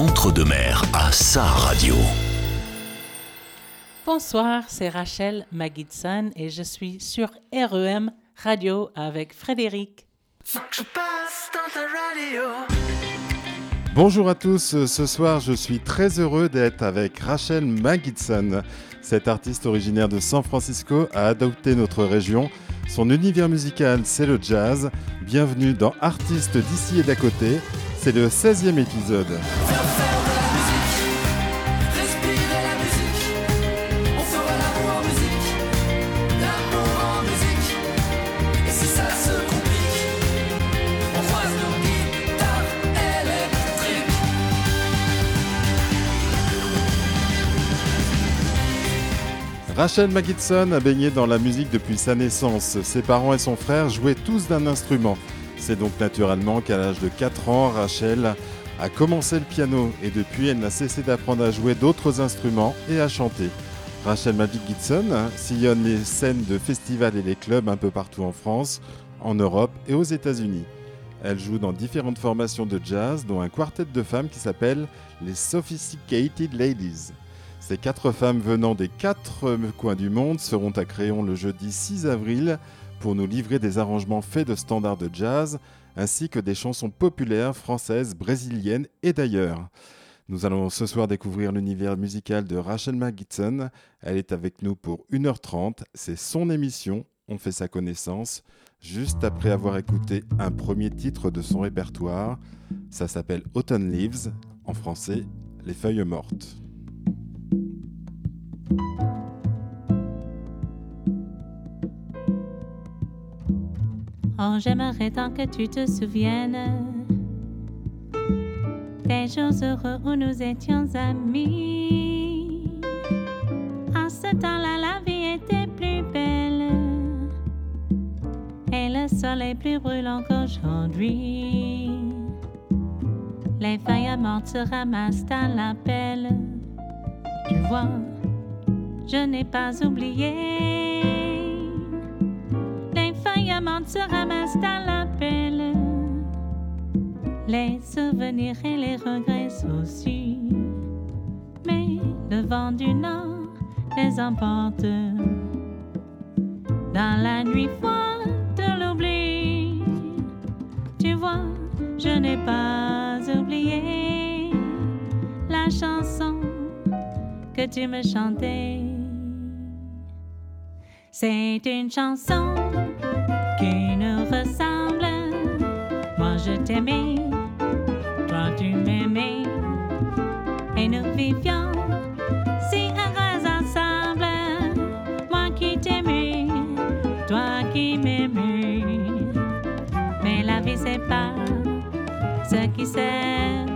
l'entre-deux-mer à sa radio. Bonsoir, c'est Rachel Magidson et je suis sur REM Radio avec Frédéric. Bonjour à tous, ce soir je suis très heureux d'être avec Rachel Magidson. Cette artiste originaire de San Francisco a adopté notre région. Son univers musical c'est le jazz. Bienvenue dans Artistes d'ici et d'à côté. C'est le 16e épisode. Rachel Magidson a baigné dans la musique depuis sa naissance. Ses parents et son frère jouaient tous d'un instrument. C'est donc naturellement qu'à l'âge de 4 ans, Rachel a commencé le piano et depuis elle n'a cessé d'apprendre à jouer d'autres instruments et à chanter. Rachel Magidson sillonne les scènes de festivals et les clubs un peu partout en France, en Europe et aux États-Unis. Elle joue dans différentes formations de jazz, dont un quartet de femmes qui s'appelle les Sophisticated Ladies. Ces quatre femmes venant des quatre coins du monde seront à Créon le jeudi 6 avril pour nous livrer des arrangements faits de standards de jazz ainsi que des chansons populaires françaises, brésiliennes et d'ailleurs. Nous allons ce soir découvrir l'univers musical de Rachel McGitson. Elle est avec nous pour 1h30. C'est son émission. On fait sa connaissance juste après avoir écouté un premier titre de son répertoire. Ça s'appelle Autumn Leaves, en français, Les feuilles mortes. Oh, j'aimerais tant que tu te souviennes des jours heureux où nous étions amis. À ce temps-là, la vie était plus belle et le soleil plus brûlant qu'aujourd'hui. Les feuilles mortes se ramassent à l'appel. Tu vois, je n'ai pas oublié. Amantes se ramassent à l'appel. Les souvenirs et les regrets aussi. Mais le vent du nord les emporte. Dans la nuit froide de l'oubli, tu vois, je n'ai pas oublié la chanson que tu me chantais. C'est une chanson je t'aimais, toi tu m'aimais, et nous vivions si heureux ensemble. Moi qui t'aimais, toi qui m'aimais. Mais la vie c'est pas ce qui sert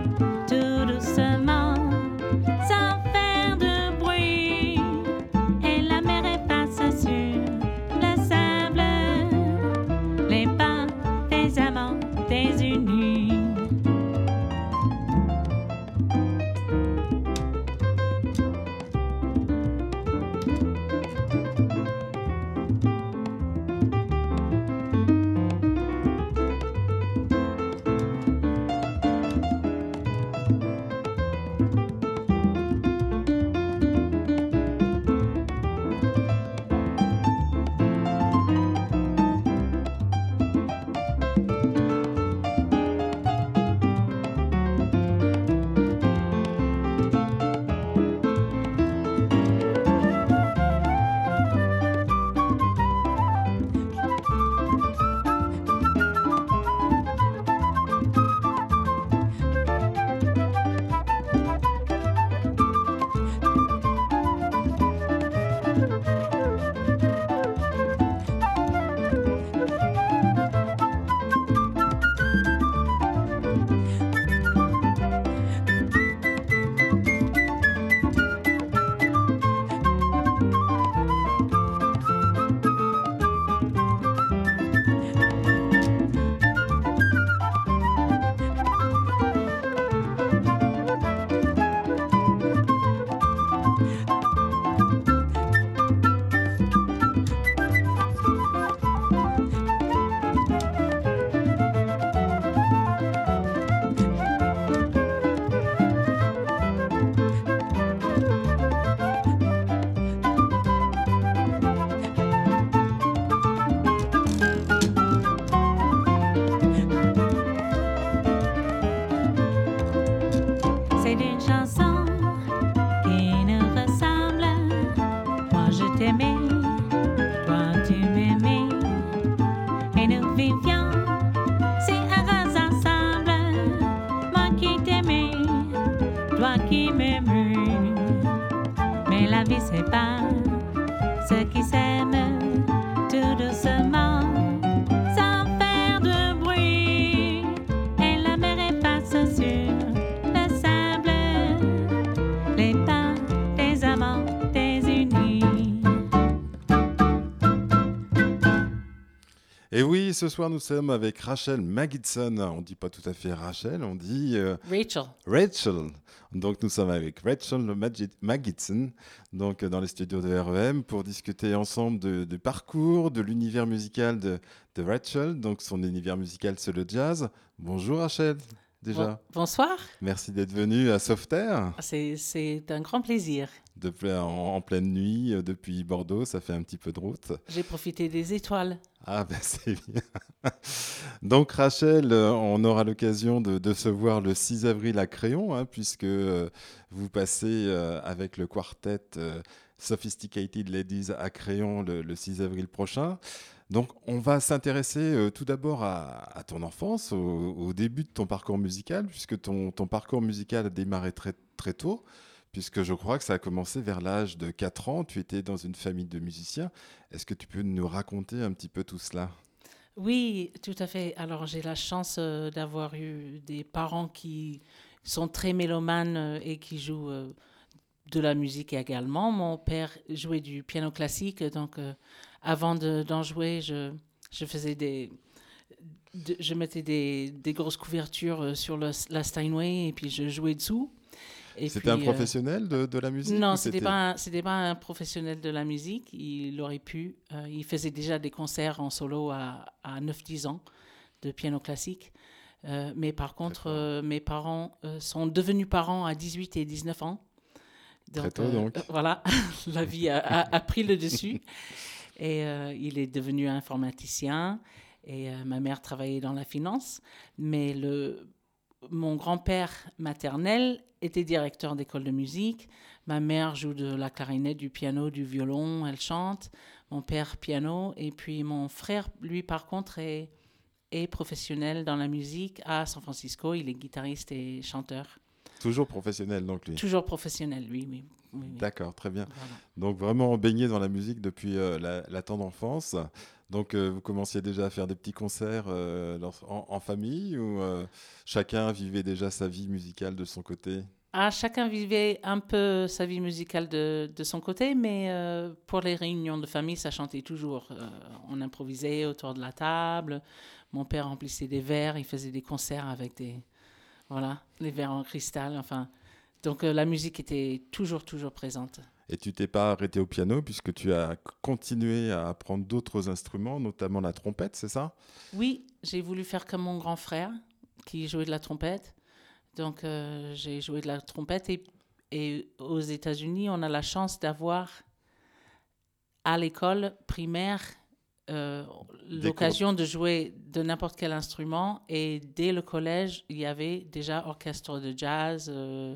ce soir nous sommes avec Rachel Magidson. On dit pas tout à fait Rachel, on dit euh, Rachel. Rachel. Donc nous sommes avec Rachel Magi- Magidson, donc euh, dans les studios de REM, pour discuter ensemble de- du parcours, de l'univers musical de, de Rachel. Donc son univers musical c'est le jazz. Bonjour Rachel, déjà. Bonsoir. Merci d'être venue à Sauveterre, C'est- C'est un grand plaisir. de en, en pleine nuit euh, depuis Bordeaux. Ça fait un petit peu de route. J'ai profité des étoiles. Ah ben c'est bien. Donc Rachel, euh, on aura l'occasion de, de se voir le 6 avril à Créon, hein, puisque euh, vous passez avec le quartet Sophisticated Ladies à Créon le, le 6 avril prochain. Donc on va s'intéresser euh, tout d'abord à, ton enfance, au, début de ton parcours musical, puisque ton, parcours musical a démarré très, très tôt, puisque je crois que ça a commencé vers l'âge de 4 ans. Tu étais dans une famille de musiciens. Est-ce que tu peux nous raconter un petit peu tout cela? Oui, tout à fait. Alors, j'ai la chance euh, d'avoir eu des parents qui sont très mélomanes euh, et qui jouent de la musique également. Mon père jouait du piano classique, donc avant de- d'en jouer, je, je faisais des. de- je mettais des, des grosses couvertures euh, sur le- la Steinway et puis je jouais dessous. C'était un euh, professionnel de, de la musique non, c'était pas c'était pas un professionnel de la musique. Il aurait pu. euh, il faisait déjà des concerts en solo à, à 9-10 ans de piano classique. Euh, mais par contre, euh, mes parents sont devenus parents à 18 et 19 ans. Très tôt, donc. voilà, la vie a, a- a pris le dessus. Et euh, il est devenu informaticien. Et euh, ma mère travaillait dans la finance. Mais le, mon grand-père maternel était directeur d'école de musique. Ma mère joue de la clarinette, du piano, du violon, elle chante. Mon père piano. Et puis mon frère, lui, par contre, est, est professionnel dans la musique à San Francisco. Il est guitariste et chanteur. Toujours professionnel, donc lui. Toujours professionnel, lui, oui. Oui, oui. D'accord, très bien. Voilà. Donc vraiment baigné dans la musique depuis euh, la, la tendre enfance. Donc euh, vous commenciez déjà à faire des petits concerts euh, en, en famille ou chacun vivait déjà sa vie musicale de son côté? Ah, chacun vivait un peu sa vie musicale de, de son côté, mais euh, pour les réunions de famille, ça chantait toujours. Euh, on improvisait autour de la table. Mon père remplissait des verres, il faisait des concerts avec des. Voilà, les verres en cristal, enfin. Donc euh, la musique était toujours, toujours présente. Et tu t'es pas arrêté au piano puisque tu as continué à apprendre d'autres instruments, notamment la trompette, c'est ça? Oui, j'ai voulu faire comme mon grand frère qui jouait de la trompette. Donc euh, j'ai joué de la trompette et, et aux États-Unis, on a la chance d'avoir à l'école primaire euh, l'occasion de jouer de n'importe quel instrument et dès le collège, il y avait déjà orchestre de jazz euh,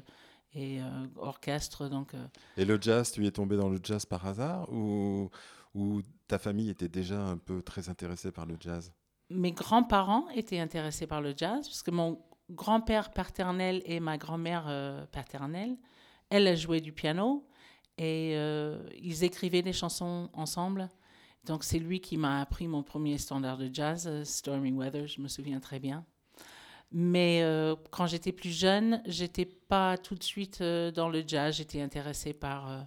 et euh, orchestre donc euh, Et le jazz, tu y es tombé dans le jazz par hasard ou, ou ta famille était déjà un peu très intéressée par le jazz? Mes grands-parents étaient intéressés par le jazz parce que mon grand-père paternel et ma grand-mère euh, paternelle, elle, elle jouait du piano et ils écrivaient des chansons ensemble. Donc c'est lui qui m'a appris mon premier standard de jazz, Stormy Weather, je me souviens très bien. Mais euh, quand j'étais plus jeune, j'étais pas tout de suite euh, dans le jazz. J'étais intéressée par, euh,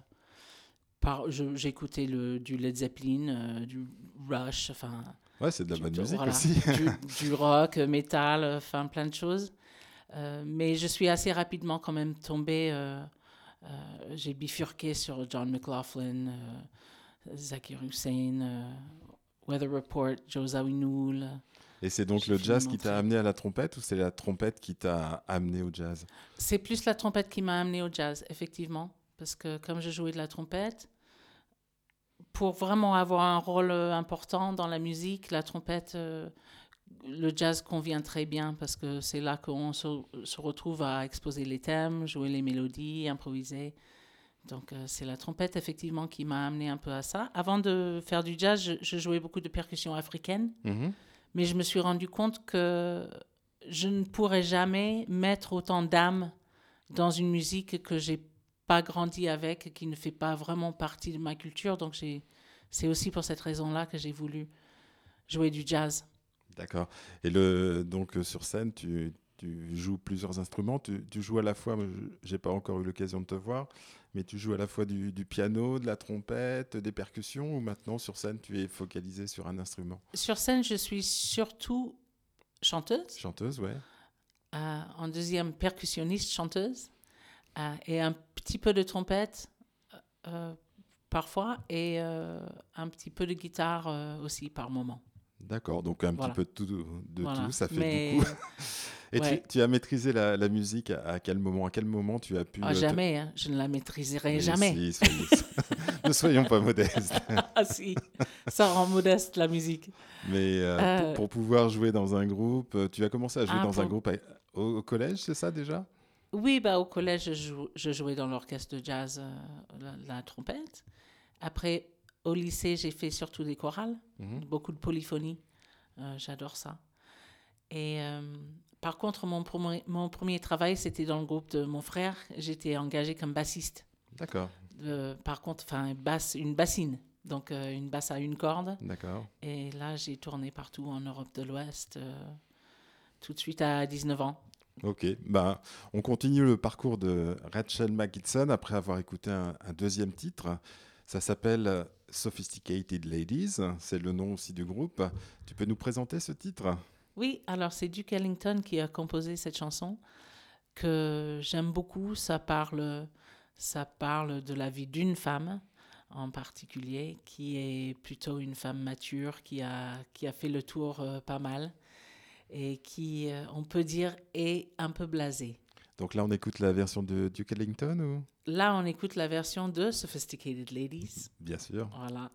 par, j'écoutais le du Led Zeppelin, du Rush, enfin Ouais, c'est de la du- bonne musique voilà, aussi. du, du rock, métal, enfin plein de choses. Mais je suis assez rapidement quand même tombée. J'ai bifurqué sur John McLaughlin, Zakir Hussein, Weather Report, Joe Zawinul. Et c'est donc le jazz qui t'a amené à la trompette ou c'est la trompette qui t'a amené au jazz? C'est plus la trompette qui m'a amené au jazz, effectivement. Parce que comme je jouais de la trompette, pour vraiment avoir un rôle euh, important dans la musique, la trompette, euh, le jazz convient très bien parce que c'est là qu'on se, se retrouve à exposer les thèmes, jouer les mélodies, improviser. Donc euh, c'est la trompette effectivement qui m'a amené un peu à ça. Avant de faire du jazz, je, je jouais beaucoup de percussions africaines. Mhm. Mais je me suis rendu compte que je ne pourrais jamais mettre autant d'âme dans une musique que j'ai pas grandi avec, qui ne fait pas vraiment partie de ma culture. Donc c'est aussi pour cette raison-là que j'ai voulu jouer du jazz. D'accord. Et le, donc euh, sur scène, tu, tu joues plusieurs instruments. Tu, tu joues à la fois, j'ai pas encore eu l'occasion de te voir, mais tu joues à la fois du, du piano, de la trompette, des percussions, ou maintenant sur scène, tu es focalisé sur un instrument? Sur scène, je suis surtout chanteuse. Chanteuse, ouais. Euh, en deuxième, percussionniste, chanteuse. Euh, et un petit peu de trompette euh, parfois. Et euh, un petit peu de guitare euh, aussi par moment. D'accord, donc un Voilà. petit peu de tout, de Voilà. tout, ça fait Mais beaucoup. Et tu- ouais. tu, as maîtrisé la, la musique à, à quel moment À quel moment tu as pu ah, euh, te- jamais, hein, je ne la maîtriserai Mais jamais. si, soyez- ne soyons pas modestes. Ah si, ça rend modeste la musique. Mais euh, Euh, pour, pour pouvoir jouer dans un groupe, tu as commencé à jouer Ah, dans un groupe à- au, au collège, c'est ça déjà? Oui, bah, au collège, je, jou- je jouais dans l'orchestre de jazz, euh, la, la trompette. Après, au lycée, j'ai fait surtout des chorales, Mhm. beaucoup de polyphonie. Euh, J'adore ça. Et euh, par contre, mon premier, mon premier travail, c'était dans le groupe de mon frère. J'étais engagée comme bassiste. D'accord, Euh, par contre, enfin, basse, une bassine. Donc, une basse à une corde. d'accord. Et là, j'ai tourné partout en Europe de l'Ouest, tout de suite à 19 ans. Ok, bah, on continue le parcours de Rachel McGitson après avoir écouté un, un deuxième titre. Ça s'appelle Sophisticated Ladies, c'est le nom aussi du groupe. Tu peux nous présenter ce titre? Oui, alors c'est Duke Ellington qui a composé cette chanson que j'aime beaucoup. Ça parle, ça parle de la vie d'une femme en particulier, qui est plutôt une femme mature, qui a, qui a fait le tour euh, pas mal et qui, euh, on peut dire, est un peu blasée. Donc là, on écoute la version de Duke Ellington ou? Là, on écoute la version de Sophisticated Ladies. Bien sûr. Voilà.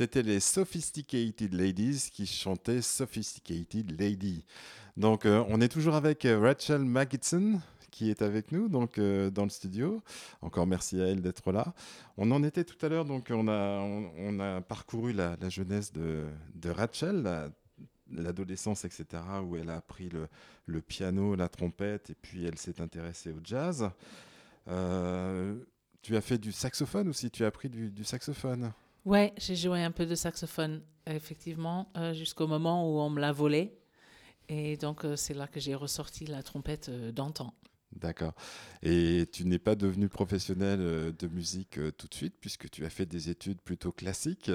C'était les Sophisticated Ladies qui chantaient Sophisticated Lady. Donc, euh, on est toujours avec euh, Rachel Magidson qui est avec nous donc euh, dans le studio. Encore merci à elle d'être là. On en était tout à l'heure, donc on a, parcouru la, jeunesse de, Rachel, la- l'adolescence, etc., où elle a appris le, piano, la trompette, et puis elle s'est intéressée au jazz. Tu as fait du saxophone aussi, tu as appris du saxophone? Ouais, j'ai joué un peu de saxophone, effectivement, euh, jusqu'au moment où on me l'a volé. Et donc, euh, c'est là que j'ai ressorti la trompette euh, d'antan. D'accord. Et tu n'es pas devenu professionnel de musique tout de suite, puisque tu as fait des études plutôt classiques,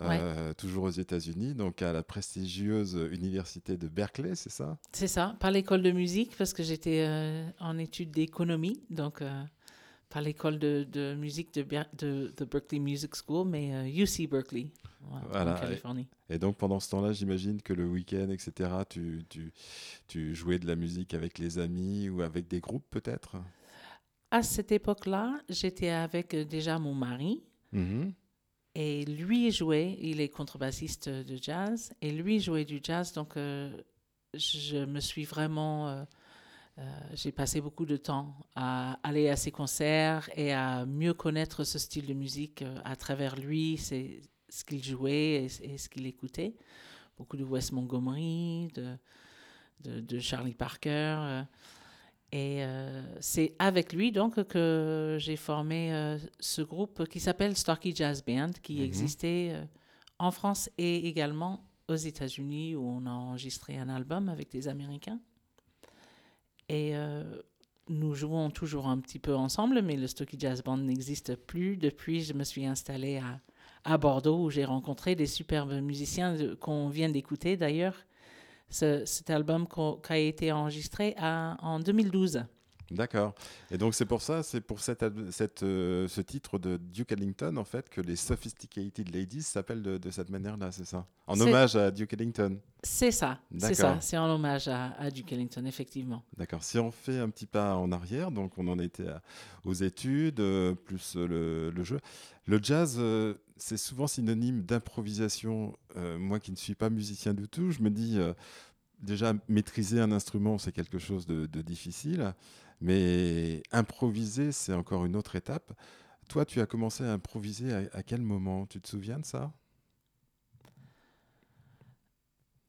euh, toujours aux États-Unis, donc à la prestigieuse université de Berkeley, c'est ça? C'est ça, par l'école de musique, parce que j'étais euh, en études d'économie, donc euh, par l'école de, de musique de, de, de Berkeley Music School, mais euh, UC Berkeley, voilà, Voilà, en Californie. Et donc pendant ce temps-là, j'imagine que le week-end, etc., tu, tu, tu jouais de la musique avec les amis ou avec des groupes peut-être? À cette époque-là, j'étais avec euh, déjà mon mari, Mhm. Et lui jouait, il est contrebassiste de jazz, et lui jouait du jazz, donc euh, je me suis vraiment... euh, euh, j'ai passé beaucoup de temps à aller à ses concerts et à mieux connaître ce style de musique euh, à travers lui, c'est ce qu'il jouait et, et ce qu'il écoutait. Beaucoup de Wes Montgomery, de, de, de Charlie Parker. euh, et euh, c'est avec lui donc que j'ai formé euh, ce groupe qui s'appelle Starkey Jazz Band, qui Mhm. existait euh, en France et également aux États-Unis où on a enregistré un album avec des Américains. Et euh, nous jouons toujours un petit peu ensemble, mais le Stocky Jazz Band n'existe plus depuis. Je me suis installée à, à Bordeaux où j'ai rencontré des superbes musiciens qu'on vient d'écouter d'ailleurs. Ce- cet album qui a été enregistré à- en 2012. D'accord. Et donc c'est pour ça, c'est pour cette, euh, ce titre de Duke Ellington, en fait, que les Sophisticated Ladies s'appellent de, de cette manière-là, c'est ça? En hommage à Duke Ellington. C'est ça, c'est ça. C'est en hommage à, à Duke Ellington, effectivement. D'accord. Si on fait un petit pas en arrière, donc on en était à- aux études, euh, plus euh, le, le jeu. Le jazz, euh, c'est souvent synonyme d'improvisation. Moi qui ne suis pas musicien du tout, je me dis déjà maîtriser un instrument, c'est quelque chose de, de difficile, mais improviser, c'est encore une autre étape. Toi, tu as commencé à improviser à, à quel moment? Tu te souviens de ça?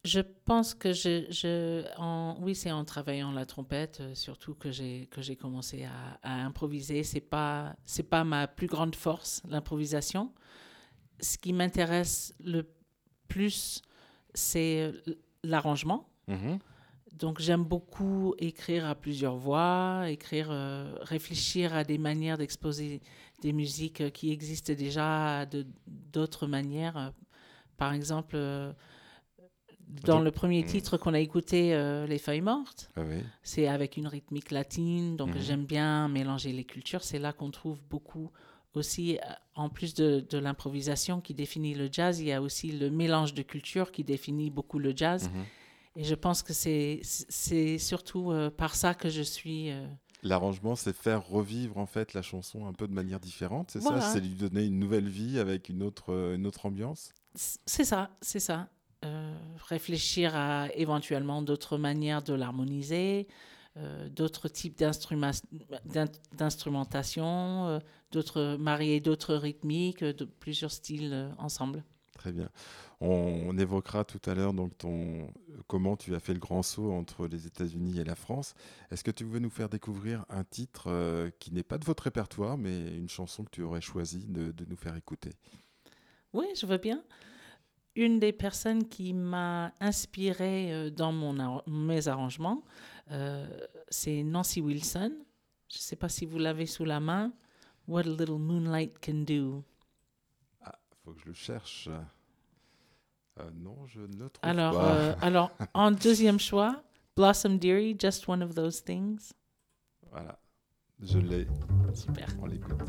Je pense que je, je en, oui, c'est en travaillant la trompette, euh, surtout que j'ai que j'ai commencé à, à improviser. C'est pas c'est pas ma plus grande force, l'improvisation. Ce qui m'intéresse le plus, c'est euh, l'arrangement. Mhm. Donc j'aime beaucoup écrire à plusieurs voix, écrire, euh, réfléchir à des manières d'exposer des musiques euh, qui existent déjà de d'autres manières. Par exemple, euh, dans Donc- le premier Mm. titre qu'on a écouté, euh, Les Feuilles Mortes, Ah oui. c'est avec une rythmique latine, donc Mhm. j'aime bien mélanger les cultures. C'est là qu'on trouve beaucoup aussi, en plus de, de l'improvisation qui définit le jazz, il y a aussi le mélange de cultures qui définit beaucoup le jazz. Mhm. Et je pense que c'est surtout euh, par ça que je suis. euh, L'arrangement, c'est faire revivre en fait la chanson un peu de manière différente, c'est Voilà. ça C'est lui donner une nouvelle vie avec une autre, euh, une autre ambiance? C'est ça, c'est ça. Euh, réfléchir à éventuellement d'autres manières de l'harmoniser, d'autres types d'instrumentation, d'autres marier d'autres rythmiques, de plusieurs styles ensemble. Très bien. On, on évoquera tout à l'heure donc ton comment tu as fait le grand saut entre les États-Unis et la France. Est-ce que tu veux nous faire découvrir un titre euh, qui n'est pas de votre répertoire, mais une chanson que tu aurais choisi de, de nous faire écouter? Oui, je veux bien. Une des personnes qui m'a inspirée euh, dans mon mes arrangements, euh, c'est Nancy Wilson. Je ne sais pas si vous l'avez sous la main. What a little moonlight can do. Ah, faut que je le cherche. Euh, non, je ne trouve Alors, pas. euh, alors, en deuxième choix, Blossom Dearie, Just One of Those Things. Voilà, je l'ai. Super. On l'écoute.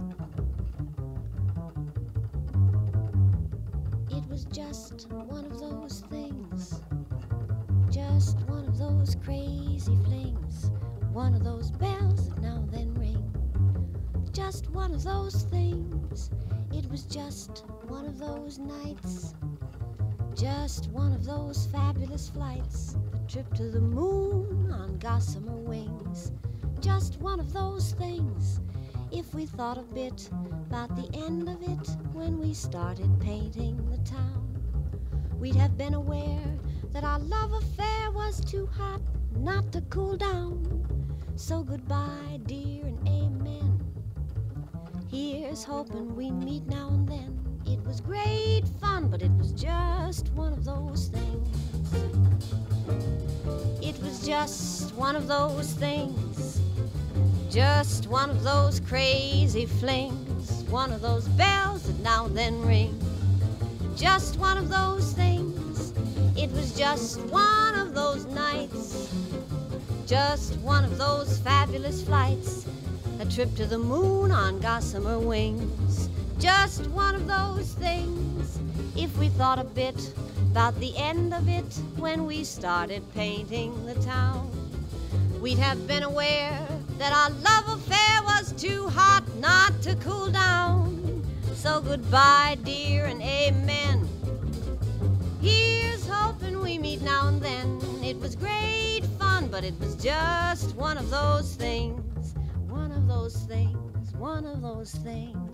It was just one of those things. Just one of those crazy flings. One of those bells that now and then ring. Just one of those things. It was just one of those nights. Just one of those fabulous flights. A trip to the moon on gossamer wings. Just one of those things. If we thought a bit about the end of it when we started painting the town, we'd have been aware that our love affair was too hot not to cool down. So goodbye, dear, and amen. Here's hoping we meet now and then. It was great fun, but it was just one of those things. It was just one of those things. Just one of those crazy flings. One of those bells that now and then ring. Just one of those things. It was just one of those nights. Just one of those fabulous flights. A trip to the moon on gossamer wings. Just one of those things. If we thought a bit about the end of it when we started painting the town, we'd have been aware that our love affair was too hot not to cool down. So goodbye, dear, and amen. Here's hoping we meet now and then. It was great fun, but it was just one of those things. One of those things. One of those things.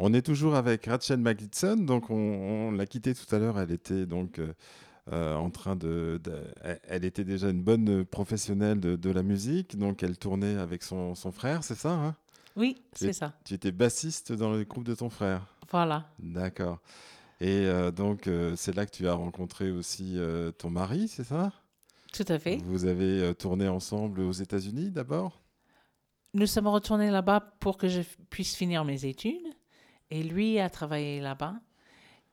On est toujours avec Rachel McGitson. Donc, on, on l'a quittée tout à l'heure. Elle était donc euh, euh, en train de, de- elle- était déjà une bonne professionnelle de, de la musique. Donc, elle tournait avec son, son frère, c'est ça hein? Oui, c'est es- ça. Tu étais bassiste dans le groupe de ton frère? Voilà. D'accord. Et euh, donc, euh, c'est là que tu as rencontré aussi ton mari, c'est ça? Tout à fait. Vous avez tourné ensemble aux États-Unis d'abord? Nous sommes retournés là-bas pour que je puisse finir mes études. Et lui a travaillé là-bas.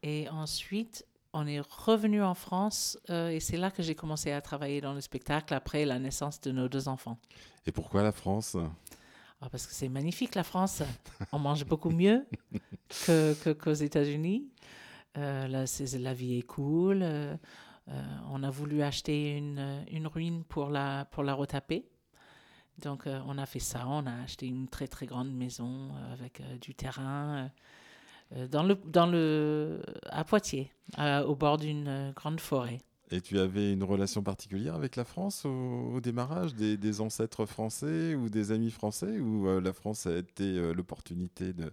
Et ensuite, on est revenu en France. euh, et c'est là que j'ai commencé à travailler dans le spectacle après la naissance de nos deux enfants. Et pourquoi la France? Ah, parce que c'est magnifique, la France. On mange beaucoup mieux que, que- qu'aux États-Unis. Euh, là, la vie est cool. Euh, on a voulu acheter une, une ruine pour la, pour la retaper. Donc, euh, on a fait ça. On a acheté une très, très grande maison euh, avec euh, du terrain dans le, dans le, à Poitiers, au bord d'une grande forêt. Et tu avais une relation particulière avec la France au, au démarrage? Des, des ancêtres français ou des amis français? Ou la France a été l'opportunité de,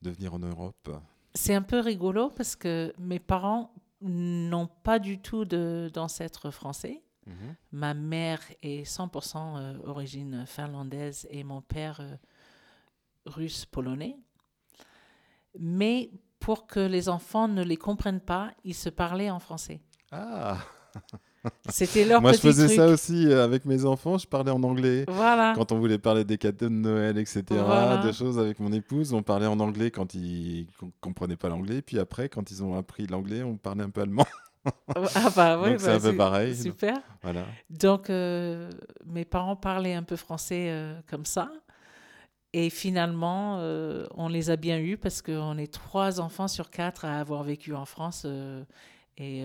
de venir en Europe? C'est un peu rigolo parce que mes parents n'ont pas du tout d'ancêtres français. Ma mère est 100% euh, origine finlandaise et mon père euh, russe-polonais. Mais pour que les enfants ne les comprennent pas, ils se parlaient en français. Ah C'était leur Moi, je faisais truc. ça aussi euh, avec mes enfants. Je parlais en anglais. Voilà. Quand on voulait parler des cadeaux de Noël, etc., Voilà. de choses avec mon épouse, on parlait en anglais quand ils ne comprenaient pas l'anglais. Puis après, quand ils ont appris l'anglais, on parlait un peu allemand. Ah bah Donc, c'est bah, un peu pareil. Super. Voilà. Donc, euh, mes parents parlaient un peu français euh, comme ça. Et finalement, euh, on les a bien eus parce qu'on est trois enfants sur quatre à avoir vécu en France et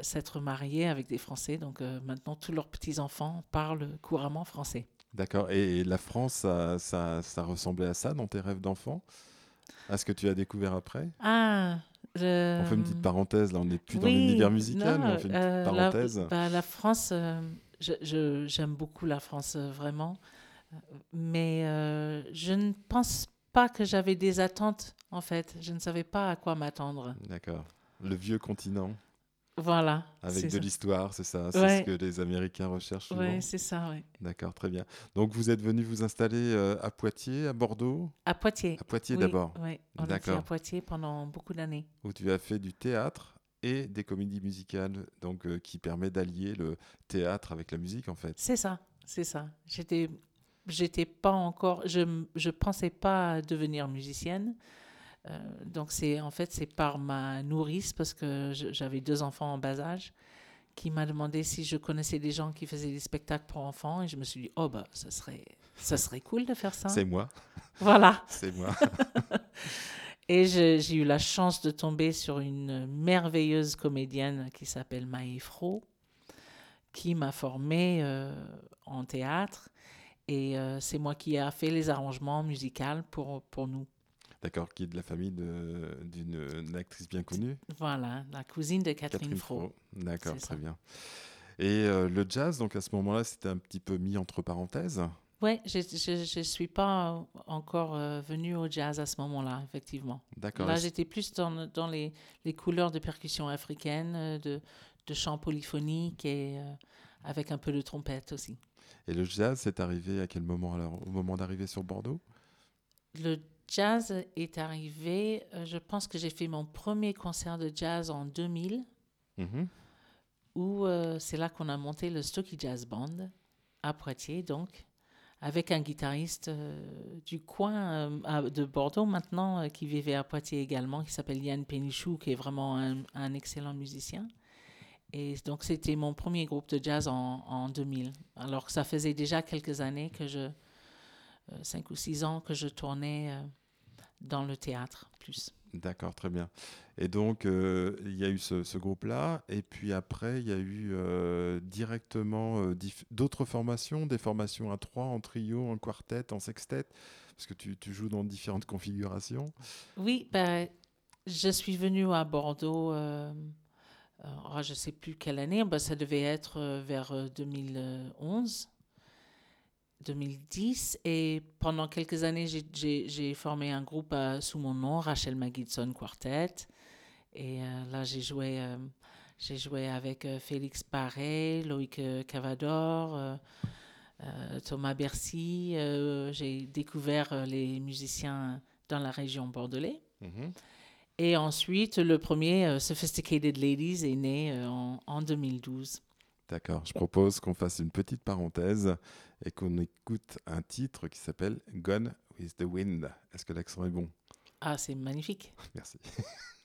s'être mariés avec des Français. Donc, maintenant, tous leurs petits-enfants parlent couramment français. D'accord. Et, et la France, ça, ça, ça ressemblait à ça dans tes rêves d'enfant? À ce que tu as découvert après? Ah je- On fait une petite parenthèse, là, on n'est plus dans Oui, l'univers musical, non, mais on fait une euh, petite la- parenthèse. bah, la, France, euh, j'aime beaucoup la France, euh, vraiment. Mais je ne pense pas que j'avais des attentes, en fait. Je ne savais pas à quoi m'attendre. D'accord. Le vieux continent, Voilà. avec de ça. l'histoire, c'est ça C'est Ouais. ce que les Américains recherchent. Ouais, c'est ça, ouais. D'accord, très bien. Donc vous êtes venu vous installer euh, à Poitiers, à Bordeaux? À Poitiers. À Poitiers Oui, d'abord, Oui, on a été D'accord. à Poitiers pendant beaucoup d'années. où tu as fait du théâtre et des comédies musicales, donc euh, qui permet d'allier le théâtre avec la musique en fait. C'est ça, c'est ça. J'étais, j'étais pas encore, je, je pensais pas devenir musicienne. Euh, donc c'est, en fait, c'est par ma nourrice parce que j'avais deux enfants en bas âge qui m'a demandé si je connaissais des gens qui faisaient des spectacles pour enfants et je me suis dit oh bah ça serait, ça serait cool de faire ça. C'est moi, Voilà. c'est moi. Et j'ai eu la chance de tomber sur une merveilleuse comédienne qui s'appelle Maë Fro, qui m'a formée euh, en théâtre. Et euh, c'est moi qui ai fait les arrangements musicaux pour, pour nous. D'accord, qui est de la famille d'une une actrice bien connue, Voilà, la cousine de Catherine, Catherine Fro. D'accord, très bien. Et euh, le jazz, donc à ce moment-là, c'était un petit peu mis entre parenthèses? Oui, je ne suis pas encore euh, venue au jazz à ce moment-là, effectivement. D'accord. Là, j'étais plus dans, dans les, les couleurs de percussion africaine, euh, de, de chant polyphonique et euh, avec un peu de trompette aussi. Et le jazz, c'est arrivé à quel moment alors Au moment d'arriver sur Bordeaux? Le jazz est arrivé, euh, je pense que j'ai fait mon premier concert de jazz en 2000, Mhm. où euh, c'est là qu'on a monté le Stocky Jazz Band à Poitiers, donc, avec un guitariste euh, du coin euh, de Bordeaux maintenant, qui vivait à Poitiers également, qui s'appelle Yann Pénichou, qui est vraiment un, un excellent musicien. Et donc, c'était mon premier groupe de jazz en, en 2000. Alors que ça faisait déjà quelques années que je, cinq ou six ans que je tournais euh, dans le théâtre plus. D'accord, très bien. Et donc, euh, il y a eu ce, ce groupe-là, et puis après, il y a eu euh, directement euh, d'autres formations, des formations à trois, en trio, en quartet, en sextet, parce que tu, tu joues dans différentes configurations. Oui, ben, je suis venue à Bordeaux, euh, euh, oh, je ne sais plus quelle année, ben, ça devait être euh, vers euh, 2011. 2010 et pendant quelques années, j'ai- formé un groupe euh, sous mon nom, Rachel Magidson Quartet. Et euh, là, j'ai joué, euh, j'ai joué avec Félix Paré, Loïc Cavador, Thomas Bercy. j'ai découvert les musiciens dans la région bordelais. Mhm. Et ensuite, le premier, Sophisticated Ladies, est né en, en 2012. D'accord, je propose qu'on fasse une petite parenthèse et qu'on écoute un titre qui s'appelle Gone with the Wind. Est-ce que l'accent est bon? Ah, c'est magnifique. Merci.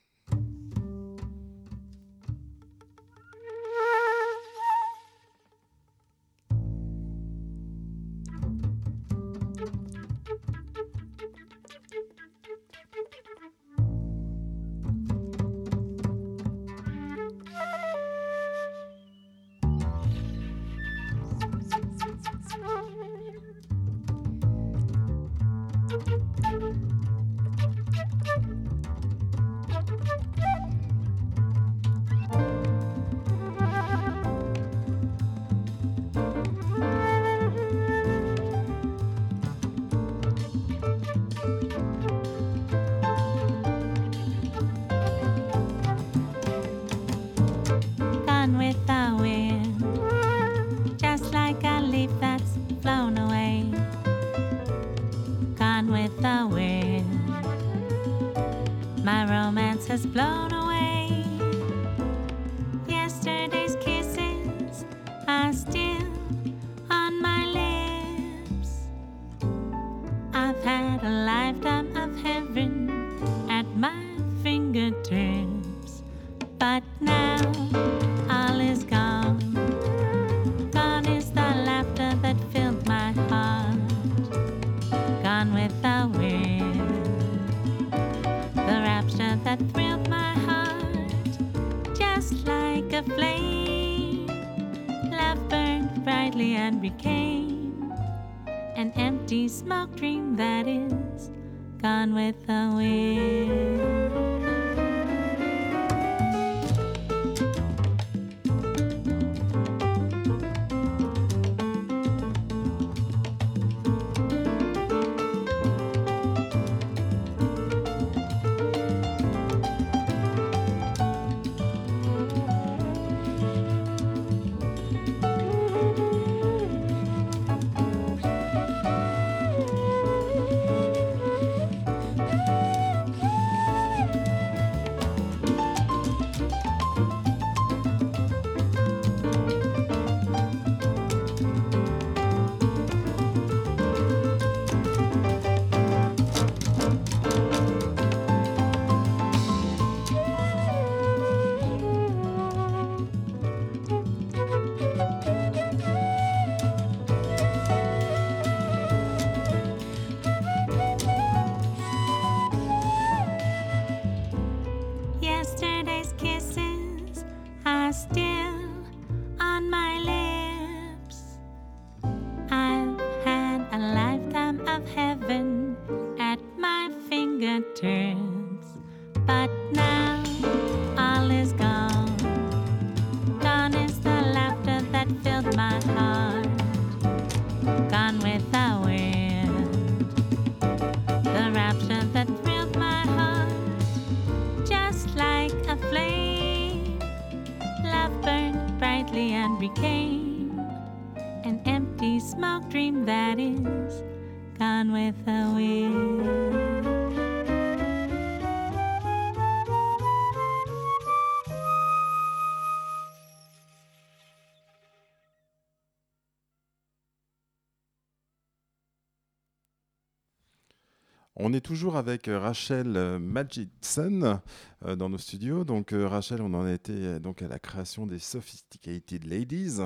avec euh, Rachel euh, Magidson euh, dans nos studios. Donc euh, Rachel, on en était donc à la création des Sophisticated Ladies.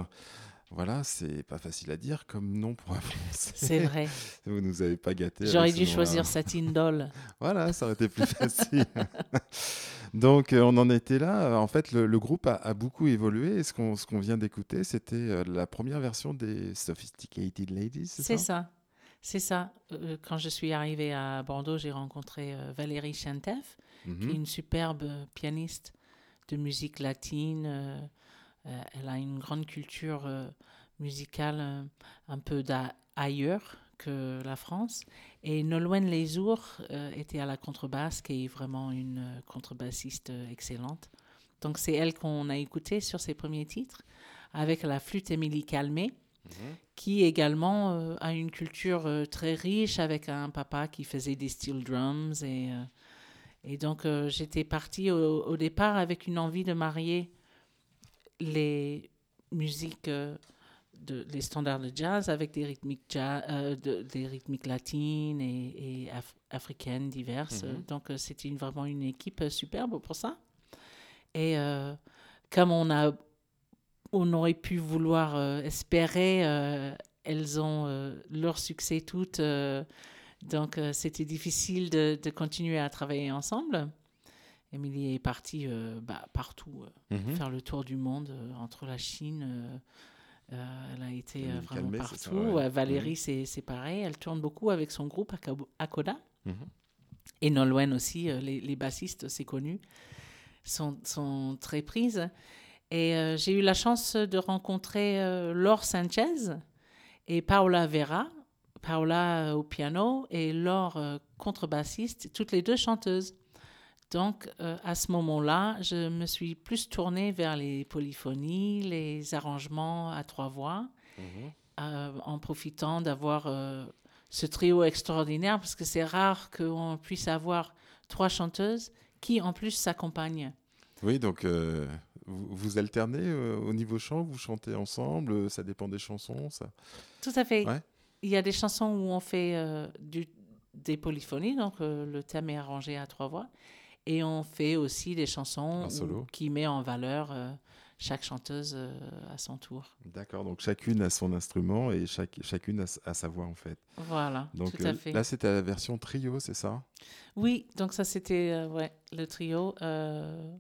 Voilà, c'est pas facile à dire comme nom pour un français. C'est vrai. Vous nous avez pas gâté. J'aurais dû choisir Satine Doll. Voilà, ça aurait été plus facile. Donc, on en était là. En fait, le, le groupe a, a beaucoup évolué. Et ce qu'on vient d'écouter, c'était la première version des Sophisticated Ladies, c'est C'est ça? ça. C'est ça. Euh, quand je suis arrivée à Bordeaux, j'ai rencontré euh, Valérie Chantef, qui est Mhm. une superbe pianiste de musique latine. euh, euh, elle a une grande culture euh, musicale euh, un peu d'a- ailleurs que la France. Et Nolwenn Lesour euh, était à la contrebasse, qui est vraiment une euh, contrebassiste euh, excellente. Donc c'est elle qu'on a écoutée sur ses premiers titres, avec la flûte Émilie Calmé, qui également euh, a une culture euh, très riche, avec un papa qui faisait des steel drums. Et, euh, et donc j'étais partie au, au départ avec une envie de marier les musiques, de, les standards de jazz avec des rythmiques, de- des rythmiques latines et, et af- africaines diverses. Mhm. Donc c'était une- vraiment une équipe superbe pour ça. Et comme on a, on aurait pu vouloir euh, espérer, euh, elles ont euh, leur succès toutes. donc c'était difficile de, de continuer à travailler ensemble. Émilie est partie bah, partout, Mhm. faire le tour du monde entre la Chine. elle a été vraiment ça, partout. ouais. Valérie, c'est c'est pareil. Elle tourne beaucoup avec son groupe Akoda. Mhm. Et Nolwenn aussi, les, les bassistes, c'est connu, sont, sont très prises. Et euh, j'ai eu la chance de rencontrer euh, Laure Sanchez et Paola Vera. Paola euh, au piano et Laure euh, contrebassiste, toutes les deux chanteuses. Donc, euh, à ce moment-là, je me suis plus tournée vers les polyphonies, les arrangements à trois voix, Mhm. euh, en profitant d'avoir euh, ce trio extraordinaire, parce que c'est rare qu'on puisse avoir trois chanteuses qui, en plus, s'accompagnent. Oui, donc vous, vous alternez euh, au niveau chant, vous chantez ensemble, euh, ça dépend des chansons, ça. Tout à fait. Ouais. Il y a des chansons où on fait euh, du, des polyphonies, donc le thème est arrangé à trois voix. Et on fait aussi des chansons où- qui met en valeur chaque chanteuse à son tour. D'accord, donc chacune a son instrument et chaque, chacune a, sa voix en fait. Voilà, Donc tout à euh, fait. là, c'était la version trio, c'est ça? Oui, donc ça c'était euh, ouais, le trio. Euh,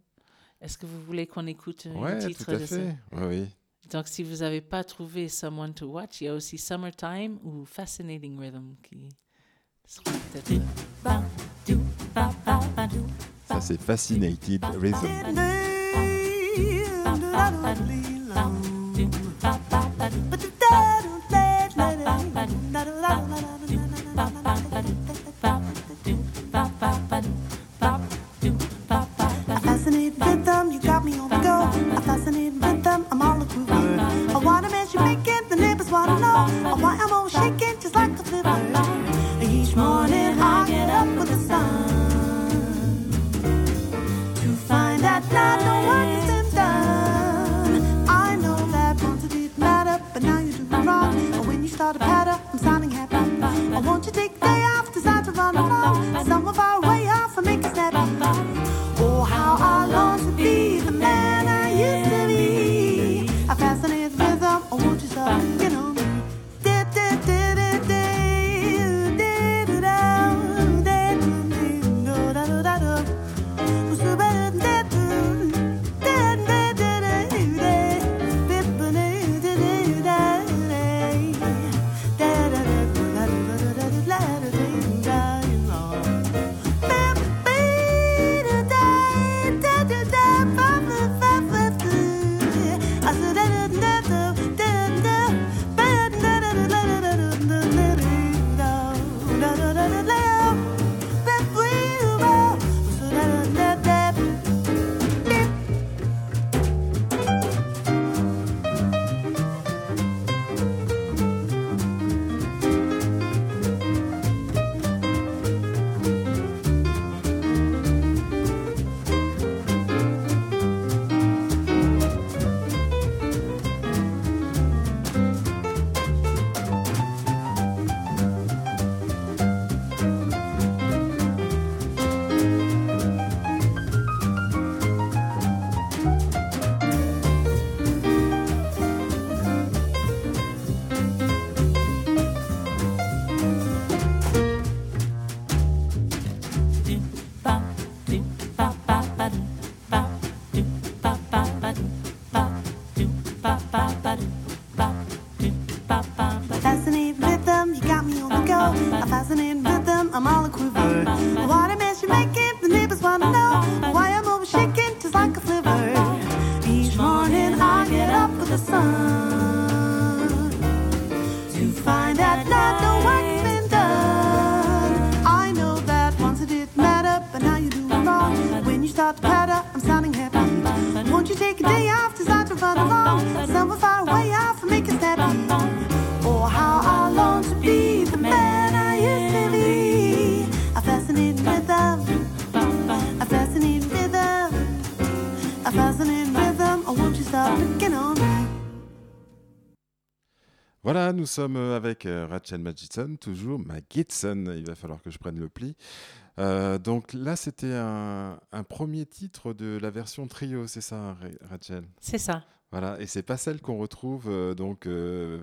Est-ce que vous voulez qu'on écoute un Ouais, titre tout à de fait. Ouais, oui. Donc si vous n'avez pas trouvé Someone to Watch, il y a aussi Summertime ou Fascinating Rhythm qui seront peut-être... euh, Ça, c'est Fascinated Rhythm. Sommes avec euh, Rachel Magidson, toujours Magidson, il va falloir que je prenne le pli. Euh, donc là, c'était un, un premier titre de la version trio, c'est ça, Ra- Rachel? C'est ça. Voilà, et c'est pas celle qu'on retrouve euh, donc euh,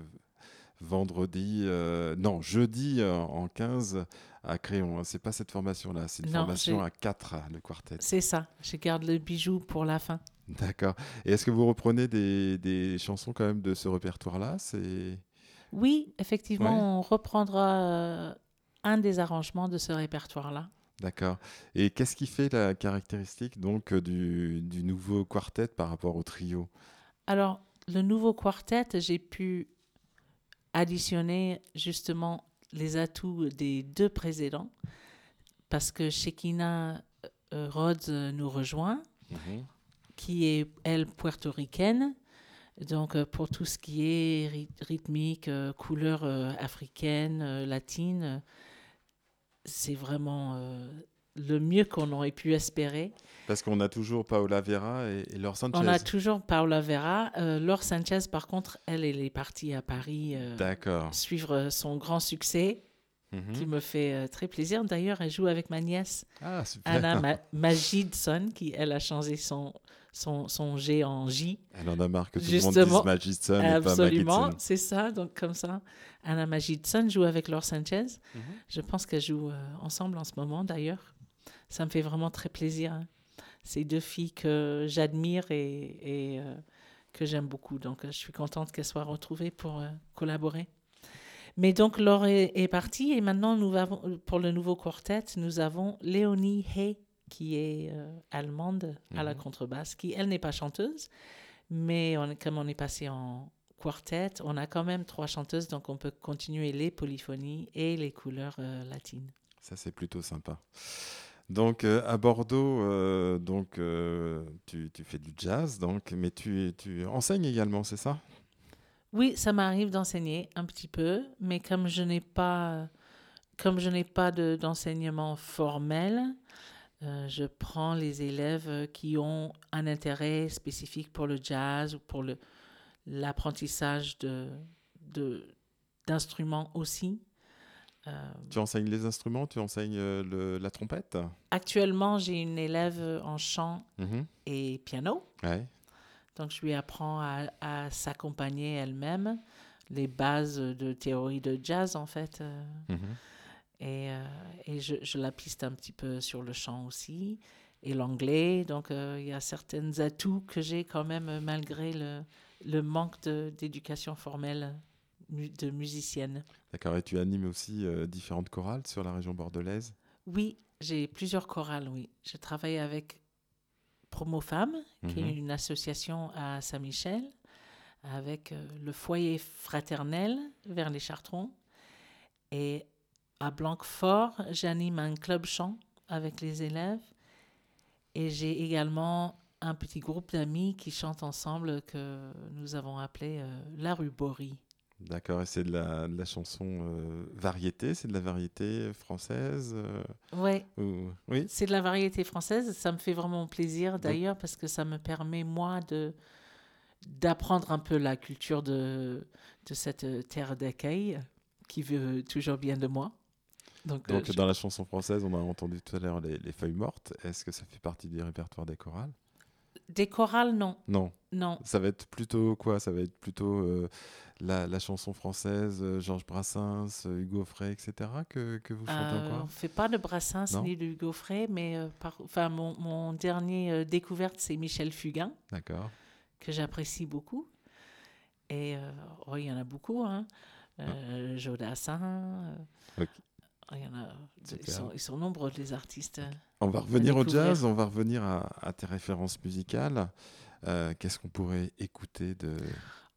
vendredi, euh, non, jeudi euh, en 15 à Créon. C'est pas cette formation-là, c'est une Non, formation à 4, le quartet. C'est ça. Je garde le bijou pour la fin. D'accord. Et est-ce que vous reprenez des, des chansons quand même de ce répertoire-là? C'est Oui, effectivement, Ouais. on reprendra euh, un des arrangements de ce répertoire-là. D'accord. Et qu'est-ce qui fait la caractéristique donc euh, du, du nouveau quartet par rapport au trio? Alors, le nouveau quartet, j'ai pu additionner justement les atouts des deux précédents parce que Shekina euh, Rhodes nous rejoint, qui est, elle, puertoricaine. Donc, euh, pour tout ce qui est ry- rythmique, euh, couleur euh, africaine, latine, c'est vraiment le mieux qu'on aurait pu espérer. Parce qu'on a toujours Paola Vera et, et Laure Sanchez. On a toujours Paula Vera. Euh, Laure Sanchez, par contre, elle, elle est partie à Paris euh, suivre son grand succès, Mhm. qui me fait euh, très plaisir. D'ailleurs, elle joue avec ma nièce, Ah. Anna Ma- Magidson, qui, elle, a changé son, son, son G en J. Elle en a marre que tout le monde Justement. dise Magidson et pas Absolument, c'est ça. Donc, comme ça, Anna Magidson joue avec Laure Sanchez. Mhm. Je pense qu'elles jouent euh, ensemble en ce moment, d'ailleurs. Ça me fait vraiment très plaisir. hein. Ces deux filles que j'admire et, et, euh, que j'aime beaucoup. Donc, euh, je suis contente qu'elles soient retrouvées pour euh, collaborer. Mais donc, Laure est, est partie et maintenant, nous avons, pour le nouveau quartet, nous avons Léonie Hay, qui est euh, allemande à la Mhm. contrebasse, qui, elle, n'est pas chanteuse, mais on, comme on est passé en quartet, on a quand même trois chanteuses, donc on peut continuer les polyphonies et les couleurs euh, latines. Ça, c'est plutôt sympa. Donc, euh, à Bordeaux, euh, donc, euh, tu, tu fais du jazz, donc, mais tu, tu enseignes également, c'est ça? Oui, ça m'arrive d'enseigner un petit peu, mais comme je n'ai pas, comme je n'ai pas de- d'enseignement formel, euh, je prends les élèves qui ont un intérêt spécifique pour le jazz ou pour l'apprentissage de de- d'instruments aussi. Euh, Tu enseignes les instruments, tu enseignes euh, le- la trompette? Actuellement, j'ai une élève en chant Mhm. et piano. Ouais. Donc, je lui apprends à, à s'accompagner elle-même, les bases de théorie de jazz, en fait. euh, Mhm. Et euh, et je, je la piste un petit peu sur le chant aussi, et l'anglais. Donc, euh, il y a certains atouts que j'ai quand même, euh, malgré le, le manque d'éducation formelle de musicienne. D'accord. Et tu animes aussi euh, différentes chorales sur la région bordelaise? Oui, j'ai plusieurs chorales, oui. Je travaille avec Promo Femmes, qui est Mhm. une association à Saint-Michel, avec le foyer fraternel vers les Chartrons. Et à Blanquefort, j'anime un club chant avec les élèves. Et j'ai également un petit groupe d'amis qui chantent ensemble que nous avons appelé euh, La Ruborie. D'accord. Et c'est de la, de la chanson euh, variété C'est de la variété française euh, Ouais, ou- Oui C'est de la variété française. Ça me fait vraiment plaisir d'ailleurs parce que ça me permet, moi, de d'apprendre un peu la culture de, de cette euh, terre d'accueil qui veut toujours bien de moi. Donc, euh, Donc, je- dans la chanson française, on a entendu tout à l'heure les, les feuilles mortes. Est-ce que ça fait partie du répertoire des chorales? Des chorales, non. Non. Non. Ça va être plutôt quoi? Ça va être plutôt euh, la, la chanson française, euh, Georges Brassens, Hugo Frey, etc. que, que vous chantez Euh, on encore? ne fait pas de Brassens Non ni de Hugo Frey, mais par, enfin, mon, mon dernier découverte, c'est Michel Fugain, D'accord. que j'apprécie beaucoup. Et oh, il y en a beaucoup, hein. Euh, Jodassin. Il y en a, ils, sont, ils sont nombreux, les artistes. On va revenir au jazz, on va revenir à, à tes références musicales. Euh, Qu'est-ce qu'on pourrait écouter de...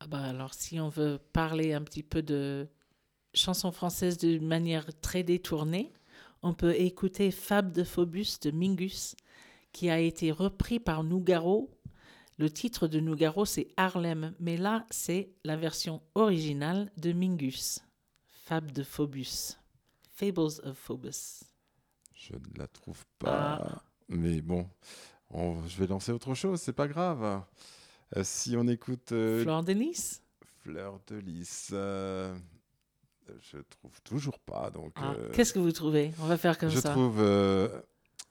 Ah bah alors, si on veut parler un petit peu de chansons françaises de manière très détournée, on peut écouter Fab de Phobus de Mingus, qui a été repris par Nougaro. Le titre de Nougaro, c'est Harlem, mais là, c'est la version originale de Mingus. Fab de Phobus. Fables of Phobus. Je ne la trouve pas. Ah. Mais bon, on- je vais lancer autre chose, c'est pas grave. Euh, si on écoute euh, Flore de Nice Fleur de lys. euh, je trouve toujours pas. Donc, Ah, euh, Qu'est-ce que vous trouvez? On va faire comme je ça. trouve euh,